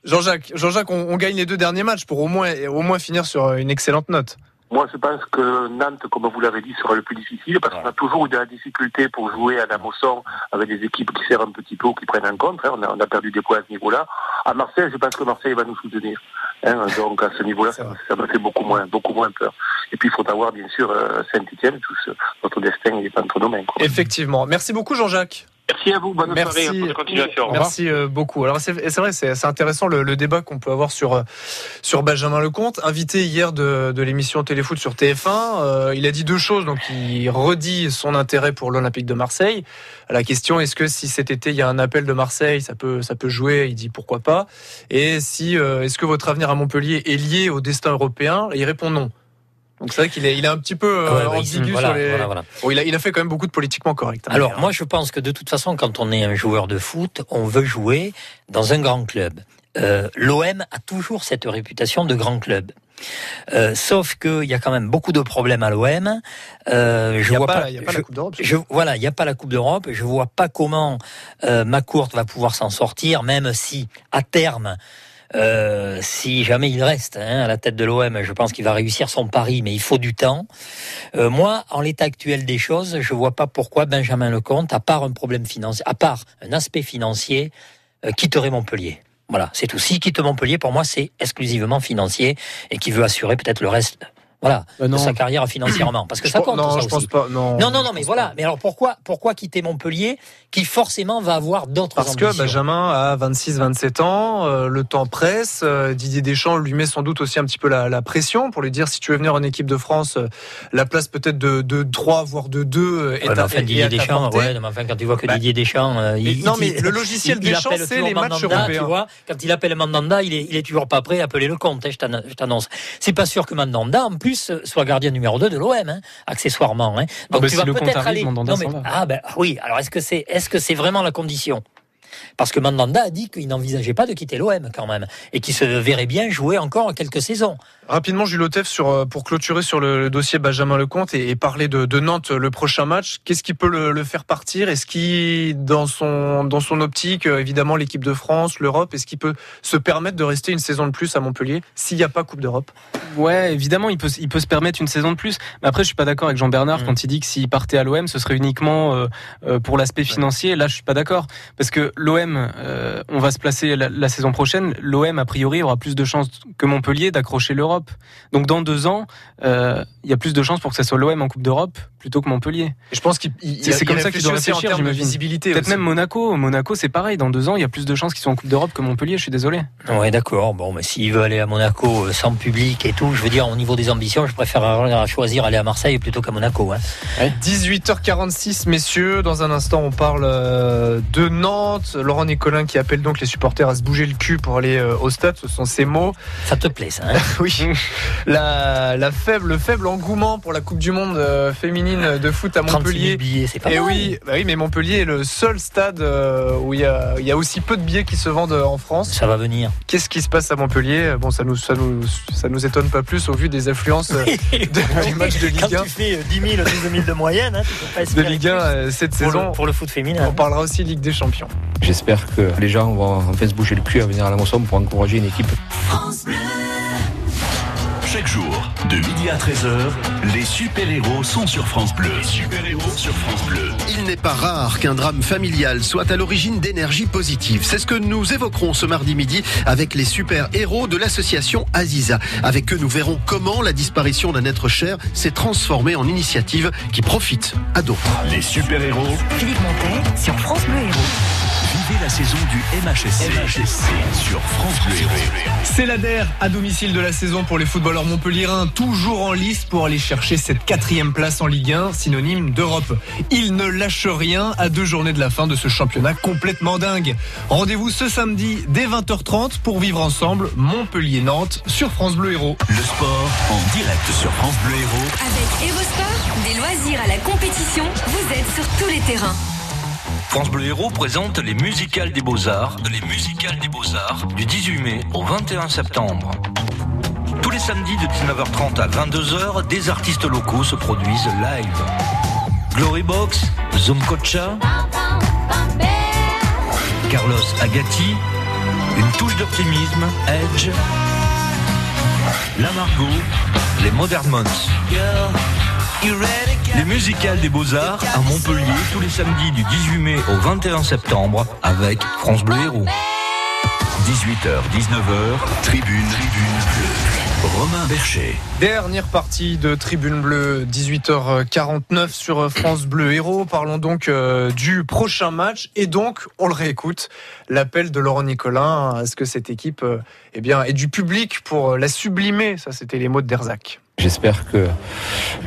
Jean-Jacques, Jean-Jacques, on, on gagne les deux derniers matchs pour au moins, au moins finir sur une excellente note. Moi, je pense que Nantes, comme vous l'avez dit, sera le plus difficile parce qu'on a toujours eu de la difficulté pour jouer à la Mosson avec des équipes qui serrent un petit peu ou qui prennent en compte. hein. On, a, on a perdu des points à ce niveau-là. À Marseille, je pense que Marseille va nous soutenir. hein. Donc, à ce niveau-là, ça, ça me fait beaucoup moins, beaucoup moins peur. Et puis, il faut avoir, bien sûr, euh, Saint-Etienne. Notre destin, il est pas entre nos mains. quoi. Effectivement. Merci beaucoup, Jean-Jacques. Merci à vous. Bonne Merci, soirée. Bonne continuation. Merci euh, beaucoup. Alors c'est vrai, c'est intéressant le, le débat qu'on peut avoir sur euh, sur Benjamin Lecomte, invité hier de, de l'émission Téléfoot sur TF1. euh, il a dit deux choses, donc il redit son intérêt pour l'Olympique de Marseille. La question est-ce que si cet été il y a un appel de Marseille, ça peut ça peut jouer? Il dit pourquoi pas. Et si euh, est-ce que votre avenir à Montpellier est lié au destin européen? Et il répond non. Donc c'est vrai qu'il est, il est un petit peu euh, ouais, ambigu voilà, sur les. voilà, voilà. Bon, il, a, il a fait quand même beaucoup de politiquement correct. hein. Alors, moi, je pense que de toute façon, quand on est un joueur de foot, on veut jouer dans un grand club. Euh, L'OM a toujours cette réputation de grand club. Euh, sauf qu'il y a quand même beaucoup de problèmes à l'OM. Euh, je Il y a vois pas- pas. y a pas je- la Coupe d'Europe. voilà, il n'y a pas la Coupe d'Europe. Je vois pas comment euh, McCourt va pouvoir s'en sortir, même si à terme. Euh, si jamais il reste hein, à la tête de l'OM, je pense qu'il va réussir son pari, mais il faut du temps. Euh, moi, en l'état actuel des choses, je vois pas pourquoi Benjamin Lecomte, à part un problème financier, à part un aspect financier, euh, quitterait Montpellier. Voilà, c'est tout. S'il quitte Montpellier, pour moi, c'est exclusivement financier et qui veut assurer peut-être le reste. Voilà, non. de sa carrière financièrement, parce que Je ça pense- compte. non, ça je pense aussi. pas, non, non, non, mais pense voilà. Mais alors pourquoi, pourquoi quitter Montpellier, qui forcément va avoir d'autres Parce que Benjamin a 26-27 ans, euh, le temps presse. euh, Didier Deschamps lui met sans doute aussi un petit peu la, la pression pour lui dire si tu veux venir en équipe de France, euh, la place peut-être de, de 3 voire de 2 est Ouais, à, enfin, Didier Deschamps, ouais, mais enfin, quand tu vois que Bah, Didier Deschamps, euh, il, non, il- mais le logiciel il- Deschamps, c'est les matchs européens. Tu vois, quand il appelle Mandanda, il est, il est toujours pas prêt à appeler le compte. hein, je t'annonce. C'est pas sûr que Mandanda, en plus, soit gardien numéro 2 de l'OM, hein, accessoirement. Hein. Ah bah, tu si vas le compte peut-être aller. Non, mais- ah ben oui. Alors est-ce que c'est, est-ce que c'est vraiment la condition? Parce que Mandanda a dit qu'il n'envisageait pas de quitter l'OM quand même et qu'il se verrait bien jouer encore quelques saisons. Rapidement, Jules Otef, sur, euh, pour clôturer sur le, le dossier Benjamin Lecomte et, et parler de, de Nantes euh, le prochain match, qu'est-ce qui peut le, le faire partir? Est-ce qu'il, dans son, dans son optique, euh, évidemment, l'équipe de France, l'Europe, est-ce qu'il peut se permettre de rester une saison de plus à Montpellier s'il n'y a pas Coupe d'Europe? Ouais, évidemment, il peut, il peut se permettre une saison de plus. Mais après, je suis pas d'accord avec Jean-Bernard Mm. quand il dit que s'il partait à l'OM, ce serait uniquement euh, euh, pour l'aspect financier. Là, je suis pas d'accord. Parce que l'OM, euh, on va se placer la, la saison prochaine. L'OM, a priori, aura plus de chances que Montpellier d'accrocher l'Europe. Donc, dans deux ans, euh, il y a plus de chances pour que ce soit l'OM en Coupe d'Europe plutôt que Montpellier. Et je pense qu'il il- C'est comme ça qu'il doit réfléchit aussi en réfléchir, termes de j'imagine. visibilité. Peut-être même Monaco. Monaco, c'est pareil. Dans deux ans, il y a plus de chances qu'ils soient en Coupe d'Europe que Montpellier. Je suis désolé. Ouais, d'accord. Bon, mais s'il veut aller à Monaco euh, sans public et tout, je veux dire, au niveau des ambitions, je préfère choisir aller à Marseille plutôt qu'à Monaco. Hein. 18h46, messieurs. Dans un instant, on parle de Nantes. Laurent Nicolin qui appelle donc les supporters à se bouger le cul pour aller euh, au stade. Ce sont ses mots. Ça te plaît, ça hein [laughs] Oui. [laughs] La, la faible, le faible engouement pour la Coupe du Monde euh, féminine de foot à 36 000 Montpellier. billets, c'est pas Et mal. oui, bah oui, mais Montpellier est le seul stade euh, où il y, a, il y a aussi peu de billets qui se vendent en France. Ça va venir. Qu'est-ce qui se passe à Montpellier? Bon, ça nous, ça nous, ça nous étonne pas plus au vu des affluences euh, [laughs] de- du match de Quand Ligue 1. tu fais euh, 10 000, 12 000 de moyenne, hein, tu peux pas De Ligue 1 plus. euh, cette pour saison. le, pour le foot féminin. On parlera aussi Ligue des Champions. J'espère que les gens vont enfin se bouger le cul à venir à la Mosson pour encourager une équipe. Chaque jour, de midi à 13h, les super-héros sont sur France Bleu. Les super-héros sur France Bleu. Il n'est pas rare qu'un drame familial soit à l'origine d'énergie positive. C'est ce que nous évoquerons ce mardi midi avec les super-héros de l'association Aziza. Avec eux, nous verrons comment la disparition d'un être cher s'est transformée en initiative qui profite à d'autres. Les super-héros. Philippe Montet sur France Bleu Héros. Vivez la saison du MHSC, sur France Bleu Héros. C'est la DER à domicile de la saison pour les footballeurs montpelliérains, toujours en lice pour aller chercher cette quatrième place en Ligue 1, synonyme d'Europe. Ils ne lâchent rien à deux journées de la fin de ce championnat complètement dingue. Rendez-vous ce samedi dès 20h30 pour vivre ensemble Montpellier-Nantes sur France Bleu Héros. Le sport en direct sur France Bleu Héros. Avec Hérosport, des loisirs à la compétition, vous êtes sur tous les terrains. France Bleu Héros présente les musicales des Beaux-Arts, des Beaux-Arts du 18 mai au 21 septembre. Tous les samedis de 19h30 à 22h, des artistes locaux se produisent live. Glorybox, Zumkocha, Carlos Agati, une touche d'optimisme, Edge, La Margot, les Modern Months. Les musicales des Beaux-Arts à Montpellier tous les samedis du 18 mai au 21 septembre avec France Bleu Héros. 18h, 19h, tribune, tribune. Romain Bercher. Dernière partie de Tribune Bleue, 18h49 sur France Bleu Héros. Parlons donc euh, du prochain match et donc, on le réécoute, l'appel de Laurent Nicolin à ce que cette équipe euh, eh bien, ait du public pour la sublimer. Ça, c'était les mots de Derzac. J'espère que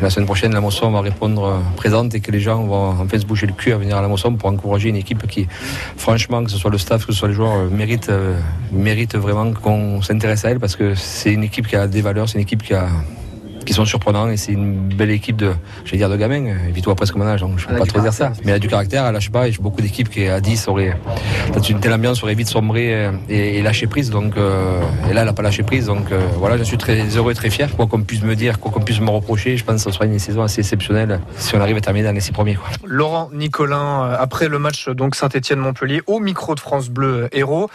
la semaine prochaine, la Mosson va répondre présente et que les gens vont en fait se bouger le cul à venir à la Mosson pour encourager une équipe qui, franchement, que ce soit le staff, que ce soit les joueurs, euh, mérite, euh, mérite vraiment qu'on s'intéresse à elle parce que c'est une équipe qui a des valeurs, c'est une équipe qui a qui sont surprenants et c'est une belle équipe de, je vais dire de gamins. Vito presque mon âge, donc je peux pas trop dire ça. Mais elle a du caractère, elle lâche pas. Et j'ai beaucoup d'équipes qui à 10 auraient, dans une telle ambiance, auraient vite sombré et, et lâché prise. Donc, euh, et là, elle a pas lâché prise. Donc euh, voilà, je suis très heureux et très fier. Quoi qu'on puisse me dire, quoi qu'on puisse me reprocher, je pense que ce sera une saison assez exceptionnelle si on arrive à terminer dans les six premiers. Quoi. Laurent Nicolin, euh, après le match donc Saint-Etienne-Montpellier, au micro de France Bleu Héros.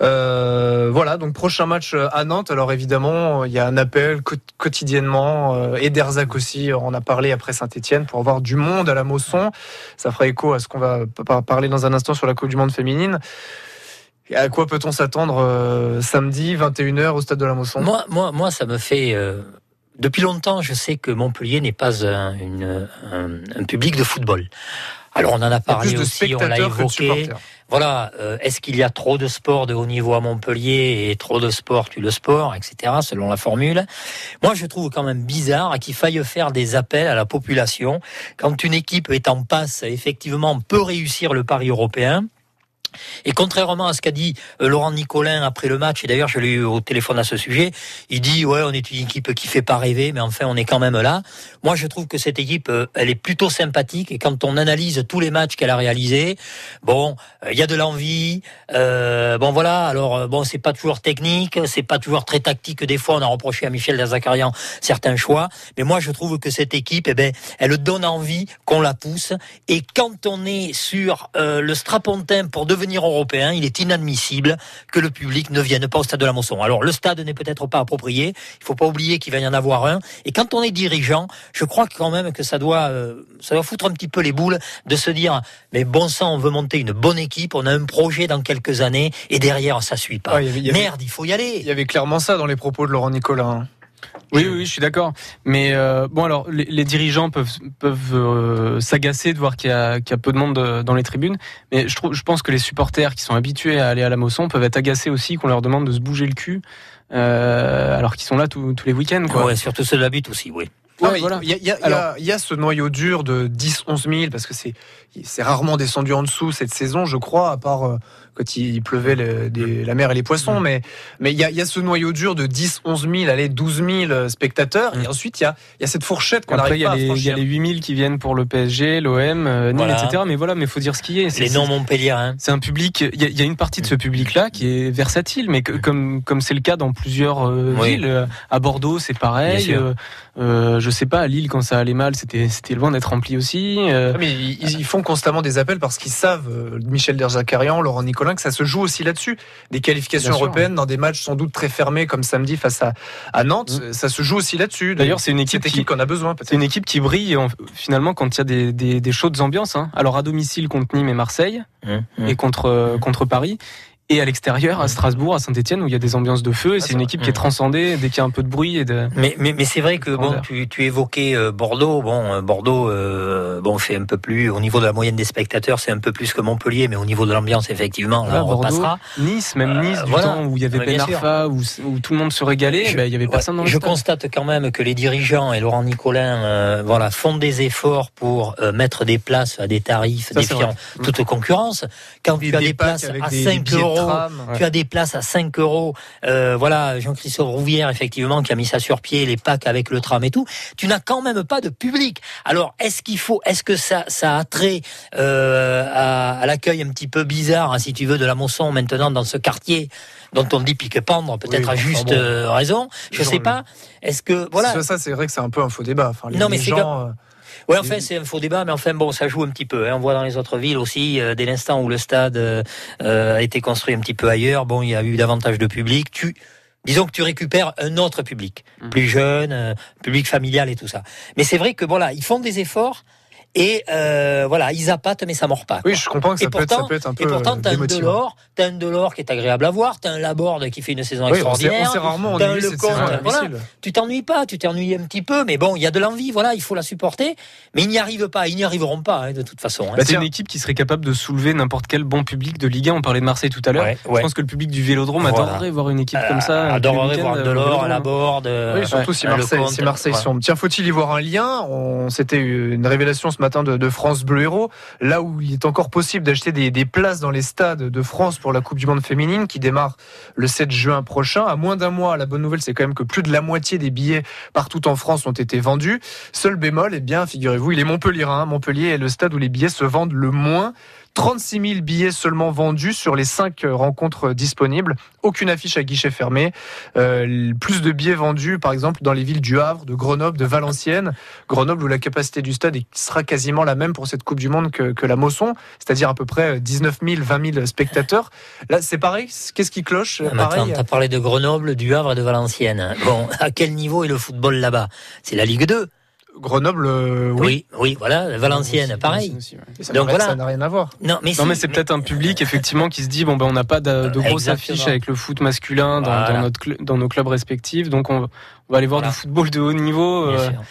Euh, voilà, donc prochain match à Nantes. Alors évidemment, il y a un appel quotidiennement euh, et d'Erzac aussi, on a parlé après Saint-Etienne pour avoir du monde à la Mosson. Ça fera écho à ce qu'on va parler dans un instant sur la Coupe du Monde féminine. À quoi peut-on s'attendre euh, samedi 21h au stade de la Mosson? Moi, moi, moi, ça me fait. Euh, depuis longtemps, je sais que Montpellier n'est pas un, une, un, un, public de football. Alors on en a parlé aussi, on l'a évoqué. Voilà, euh, est-ce qu'il y a trop de sport de haut niveau à Montpellier et trop de sport tue le sport, etc. Selon la formule. Moi, je trouve quand même bizarre qu'il faille faire des appels à la population quand une équipe est en passe, effectivement, peut réussir le pari européen. Et contrairement à ce qu'a dit euh, Laurent Nicolin après le match, et d'ailleurs je l'ai eu au téléphone à ce sujet, il dit ouais on est une équipe qui fait pas rêver, mais enfin on est quand même là. Moi je trouve que cette équipe euh, elle est plutôt sympathique et quand on analyse tous les matchs qu'elle a réalisés, bon euh, il y a de l'envie, euh, bon voilà alors bon c'est pas toujours technique, c'est pas toujours très tactique. Des fois on a reproché à Michel Derzakarian certains choix, mais moi je trouve que cette équipe eh ben elle donne envie qu'on la pousse et quand on est sur euh, le strapontin pour devenir européen, il est inadmissible que le public ne vienne pas au stade de la Mosson. Alors le stade n'est peut-être pas approprié, il faut pas oublier qu'il va y en avoir un. Et quand on est dirigeant, je crois quand même que ça doit, euh, ça doit foutre un petit peu les boules de se dire, mais bon sang, on veut monter une bonne équipe, on a un projet dans quelques années, et derrière ça suit pas. Ouais, il y avait- il y avait- Merde, il faut y aller. Il y avait clairement ça dans les propos de Laurent hein. Oui, oui, oui, je suis d'accord. Mais euh, bon, alors, les, les dirigeants peuvent, peuvent euh, s'agacer de voir qu'il y, a- qu'il y a peu de monde dans les tribunes. Mais je, trouve, je pense que les supporters qui sont habitués à aller à la Mosson peuvent être agacés aussi qu'on leur demande de se bouger le cul euh, alors qu'ils sont là tous tous les week-ends. Quoi. Ouais, surtout ceux de la butte aussi, oui. Ouais, il voilà. y, a- il y a- il y Alors- a- il y a ce noyau dur de 10-11 000 parce que c'est rarement descendu en dessous cette saison, je crois, à part euh, quand il pleuvait le- des- la mer et les poissons. Mais mais il y a, il y a ce noyau dur de 10-11 000, allez 12 000 spectateurs. Et ensuite il y a, il y a cette fourchette qu'on il y, pas a à les- il y a les 8000 qui viennent pour le PSG, l'OM, euh, Voilà. etc. Mais voilà, mais faut dire ce qui est. C'est- Les c'est- non Montpellier, hein. C'est un public. Il y, a- il une partie de ce public-là qui est versatile, mais que- comme comme c'est le cas dans plusieurs euh, Oui. villes. euh, À Bordeaux, c'est pareil. Euh, je sais pas, à Lille, quand ça allait mal, c'était c'était loin d'être rempli aussi. euh, Mais ils, ils font constamment des appels parce qu'ils savent, euh, Michel Derzakarian, Laurent Nicolas, Colin, que ça se joue aussi là-dessus. Des qualifications sûr. européennes dans des matchs sans doute très fermés comme samedi face à, à Nantes, ça se joue aussi là-dessus. Mm. D'ailleurs, c'est une équipe qu'on a besoin. C'est une équipe qui brille en- finalement quand il y a des, des, des chaudes ambiances. hein. Alors à domicile contre Nîmes et Marseille Mmh, et contre euh, contre Paris. Et à l'extérieur, à Strasbourg, à Saint-Etienne, où il y a des ambiances de feu, et c'est une équipe qui est transcendée dès qu'il y a un peu de bruit et de. Mais, mais, mais c'est vrai que bon, tu, tu évoquais euh, Bordeaux. Bon, euh, Bordeaux, euh, bon, fait un peu plus au niveau de la moyenne des spectateurs, c'est un peu plus que Montpellier, mais au niveau de l'ambiance, effectivement, là, Voilà, on Bordeaux, repassera. Nice, même Nice, du voilà. temps où il y avait bien Ben. Arfa, où, où tout le monde se régalait, Je- ben, il y avait ouais, personne dans le Je stade. constate quand même que les dirigeants et Laurent Nicolin voilà, font des efforts pour mettre des places à des tarifs Ça, c'est défiant toute concurrence. Quand tu as des places à des- des 5 billets de euros, tram. tu as des places à 5 euros. euh, voilà, Jean-Christophe Rouvière, effectivement, qui a mis ça sur pied, les packs avec le tram et tout. Tu n'as quand même pas de public. Alors, est-ce qu'il faut, est-ce que ça, ça a trait euh, à, à l'accueil un petit peu bizarre, hein, si tu veux, de la Mosson maintenant dans ce quartier dont on dit pique-pendre, peut-être Oui, à juste bon. euh, raison. Je Genre sais pas. Est-ce que voilà. Ça, ça, c'est vrai que c'est un peu un faux débat. Enfin, les, Non, mais les c'est gens, Ouais, enfin, c'est un faux débat, mais enfin, bon, ça joue un petit peu. hein. On voit dans les autres villes aussi, euh, dès l'instant où le stade euh, euh, a été construit un petit peu ailleurs, bon, il y a eu davantage de public. Tu, disons que tu récupères un autre public, plus jeune, euh, public familial et tout ça. Mais c'est vrai que voilà, ils font des efforts. Et euh, voilà, ils appâtent, mais ça mord pas. Oui, je comprends que ça et peut être- ça pourtant, peut être un peu, Et pourtant, euh, t'as un. Delors, t'as un Delors qui est agréable à voir, t'as un Laborde qui fait une saison Oui, extraordinaire. on rarement à voilà. domicile. Tu t'ennuies pas, tu t'ennuies un petit peu, mais bon, il y a de l'envie, voilà, il faut la supporter. Mais ils n'y arrivent pas, ils n'y arriveront pas, hein, de toute façon. hein. Bah, c'est une équipe qui serait capable de soulever n'importe quel bon public de Ligue 1. On parlait de Marseille tout à l'heure. Ouais, Je pense que le public du Vélodrome Voilà. adorerait voir une équipe comme ça. Euh, adorerait voir Delors, euh. Laborde, euh, Oui, surtout si euh, Marseille, si Marseille sombre. Tiens, faut-il y voir un lien? On- C'était une révélation ce matin de, France Bleu Héros, là où il est encore possible d'acheter des, des places dans les stades de France pour la Coupe du Monde féminine qui démarre le 7 juin prochain. À moins d'un mois, la bonne nouvelle, c'est quand même que plus de la moitié des billets partout en France ont été vendus. Seul bémol, eh bien, figurez-vous, il est Montpellier. Hein. Montpellier est le stade où les billets se vendent le moins. 36 000 billets seulement vendus sur les 5 rencontres disponibles. Aucune affiche à guichet fermé. Euh, plus de billets vendus, par exemple, dans les villes du Havre, de Grenoble, de Valenciennes. Grenoble, où la capacité du stade sera quasiment la même pour cette Coupe du Monde que, que la Mosson, c'est-à-dire à peu près 19 000, 20 000 spectateurs. Là, c'est pareil. Qu'est-ce qui cloche attends, t'as parlé de Grenoble, du Havre et de Valenciennes. Bon, à quel niveau est le football là-bas? C'est la Ligue 2 Grenoble, euh, oui. oui. Oui, voilà, Valenciennes, pareil. Ça Donc voilà. ça n'a rien à voir. Non, mais, non, si, mais c'est peut-être un public effectivement qui se dit bon ben on n'a pas de, de grosses affiches avec le foot masculin dans, Voilà. dans notre cl- dans nos clubs respectifs, donc on, on va aller voir Voilà. du football de haut niveau Bien euh, sûr.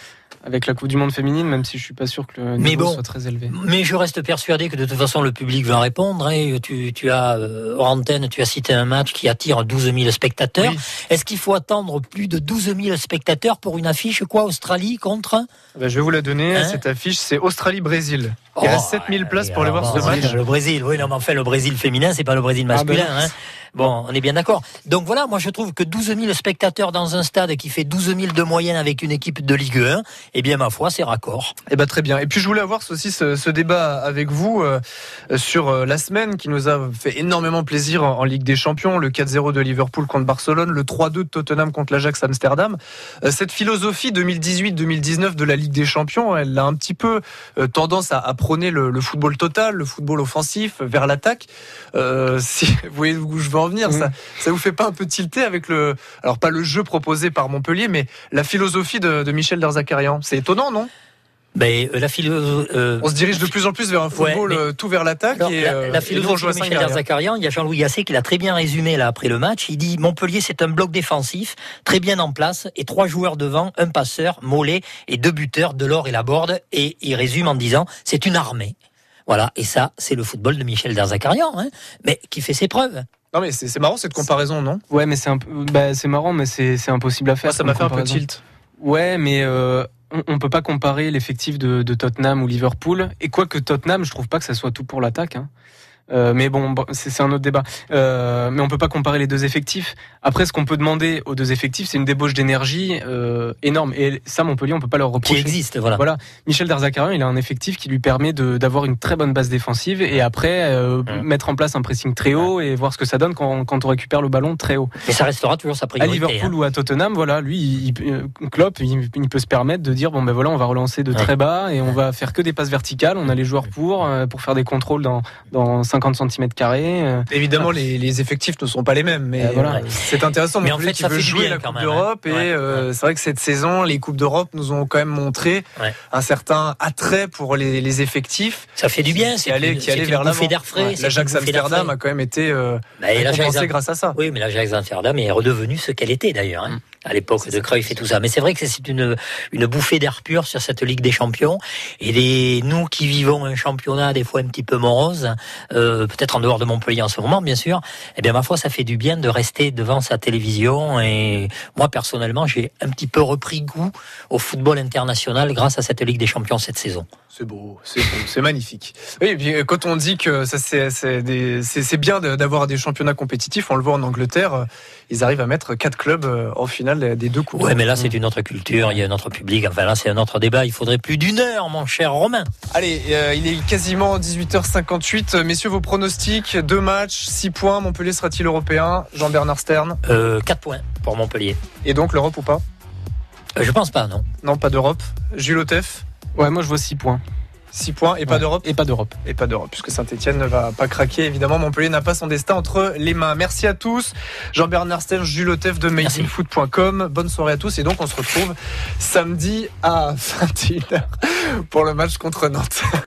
Avec la Coupe du Monde féminine, même si je suis pas sûr que le Mais niveau bon. soit très élevé. Mais je reste persuadé que de toute façon le public va répondre. hein. Tu, tu as euh, hors antenne, tu as cité un match qui attire 12 000 spectateurs. Est-ce qu'il faut attendre plus de 12 000 spectateurs pour une affiche quoi Australie contre? Ben, je vais vous la donner. Hein? Cette affiche, c'est Australie-Brésil. Il Oh, reste 7000 places pour aller voir ce match. Le Brésil, oui, non, mais enfin le Brésil féminin, c'est pas le Brésil masculin. Ah ben. hein. Bon, on est bien d'accord. Donc voilà, moi je trouve que 12 000 spectateurs dans un stade qui fait 12 000 de moyenne avec une équipe de Ligue 1, eh bien ma foi, c'est raccord. Eh ben très bien. Et puis je voulais avoir aussi ce, débat avec vous euh, sur euh, la semaine qui nous a fait énormément plaisir en, Ligue des Champions, le 4-0 de Liverpool contre Barcelone, le 3-2 de Tottenham contre l'Ajax Amsterdam. Euh, cette philosophie 2018-2019 de la Ligue des Champions, elle a un petit peu tendance à, à prôner le, football total, le football offensif vers l'attaque. Vous voyez où je veux en venir, ça, ça vous fait pas un peu tilter avec le, alors pas le jeu proposé par Montpellier, mais la philosophie de, de Michel Derzakarian. C'est étonnant, non? Ben, euh, la philo- euh, On se dirige de plus en plus vers un Ouais, football mais- euh, tout vers l'attaque la, euh, la philosophie de Michel. Derzakarian, il y a Jean-Louis Gasset qui l'a très bien résumé là après le match. Il dit Montpellier c'est un bloc défensif très bien en place et trois joueurs devant, un passeur, Mollet et deux buteurs, Delors et Laborde. Et il résume en disant c'est une armée. Voilà, et ça c'est le football de Michel Derzakarian, hein, mais qui fait ses preuves. Non mais c'est marrant cette comparaison, non? Ouais, mais c'est un peu, bah, c'est marrant, mais c'est impossible à faire. Moi, ça m'a fait un peu tilt. Ouais, mais euh, on, on peut pas comparer l'effectif de, de Tottenham ou Liverpool. Et quoique Tottenham, je trouve pas que ça soit tout pour l'attaque. Hein. Euh, mais bon, c'est un autre débat. Euh, mais on peut pas comparer les deux effectifs. Après, ce qu'on peut demander aux deux effectifs, c'est une débauche d'énergie euh, énorme. Et ça, Montpellier, on peut pas leur reprocher. Qui existe, voilà. Voilà. Michel Derzakarian, il a un effectif qui lui permet d'avoir une très bonne base défensive et après euh, mettre en place un pressing très haut et voir ce que ça donne quand, quand on récupère le ballon très haut. Mais ça restera toujours sa À priorité. Liverpool hein. ou à Tottenham, voilà, lui, il, Klopp, il, il peut se permettre de dire bon ben voilà, on va relancer de très bas et on va faire que des passes verticales. On a les joueurs pour pour faire des contrôles dans dans 50 cm carrés. Évidemment, les, les, effectifs ne sont pas les mêmes, mais voilà. c'est intéressant. Mais en fait, qui veut jouer la Coupe hein. d'Europe et c'est vrai que cette saison, les coupes d'Europe nous ont quand même montré un certain attrait pour les, les, effectifs. Ça fait du bien, qui allait, qui allait vers l'avant. L'Ajax Amsterdam a quand même été euh, bah, récompensé grâce à ça. Oui, mais l'Ajax Amsterdam est redevenu ce qu'elle était d'ailleurs. Hein. À l'époque de Cruyff et tout ça. Mais c'est vrai que c'est une, une bouffée d'air pur sur cette Ligue des Champions. Et les, nous qui vivons un championnat des fois un petit peu morose, euh, peut-être en dehors de Montpellier en ce moment, bien sûr, eh bien, ma foi, ça fait du bien de rester devant sa télévision. Et moi, personnellement, j'ai un petit peu repris goût au football international grâce à cette Ligue des Champions cette saison. C'est beau, c'est beau, c'est magnifique. Oui, et puis quand on dit que ça c'est bien d'avoir des championnats compétitifs, on le voit en Angleterre, ils arrivent à mettre quatre clubs euh, au final des deux coups. Ouais, mais là c'est une autre culture, il y a un autre public. Enfin là c'est un autre débat. Il faudrait plus d'une heure, mon cher Romain. Allez, euh, il est quasiment 18h58. Messieurs, vos pronostics deux matchs, six points. Montpellier sera-t-il européen? Jean-Bernard Stern? Euh, 4 points pour Montpellier. Et donc l'Europe ou pas? Euh, Je pense pas, non. Non, pas d'Europe. Jules Otef? Ouais, moi je vois 6 points. 6 points et pas d'Europe Et pas d'Europe. Et pas d'Europe, puisque Saint-Etienne ne va pas craquer. Évidemment, Montpellier n'a pas son destin entre les mains. Merci à tous. Jean-Bernard Sten, Jules de MadeInFoot.com. Bonne soirée à tous. Et donc, on se retrouve samedi à 21h pour le match contre Nantes. [laughs]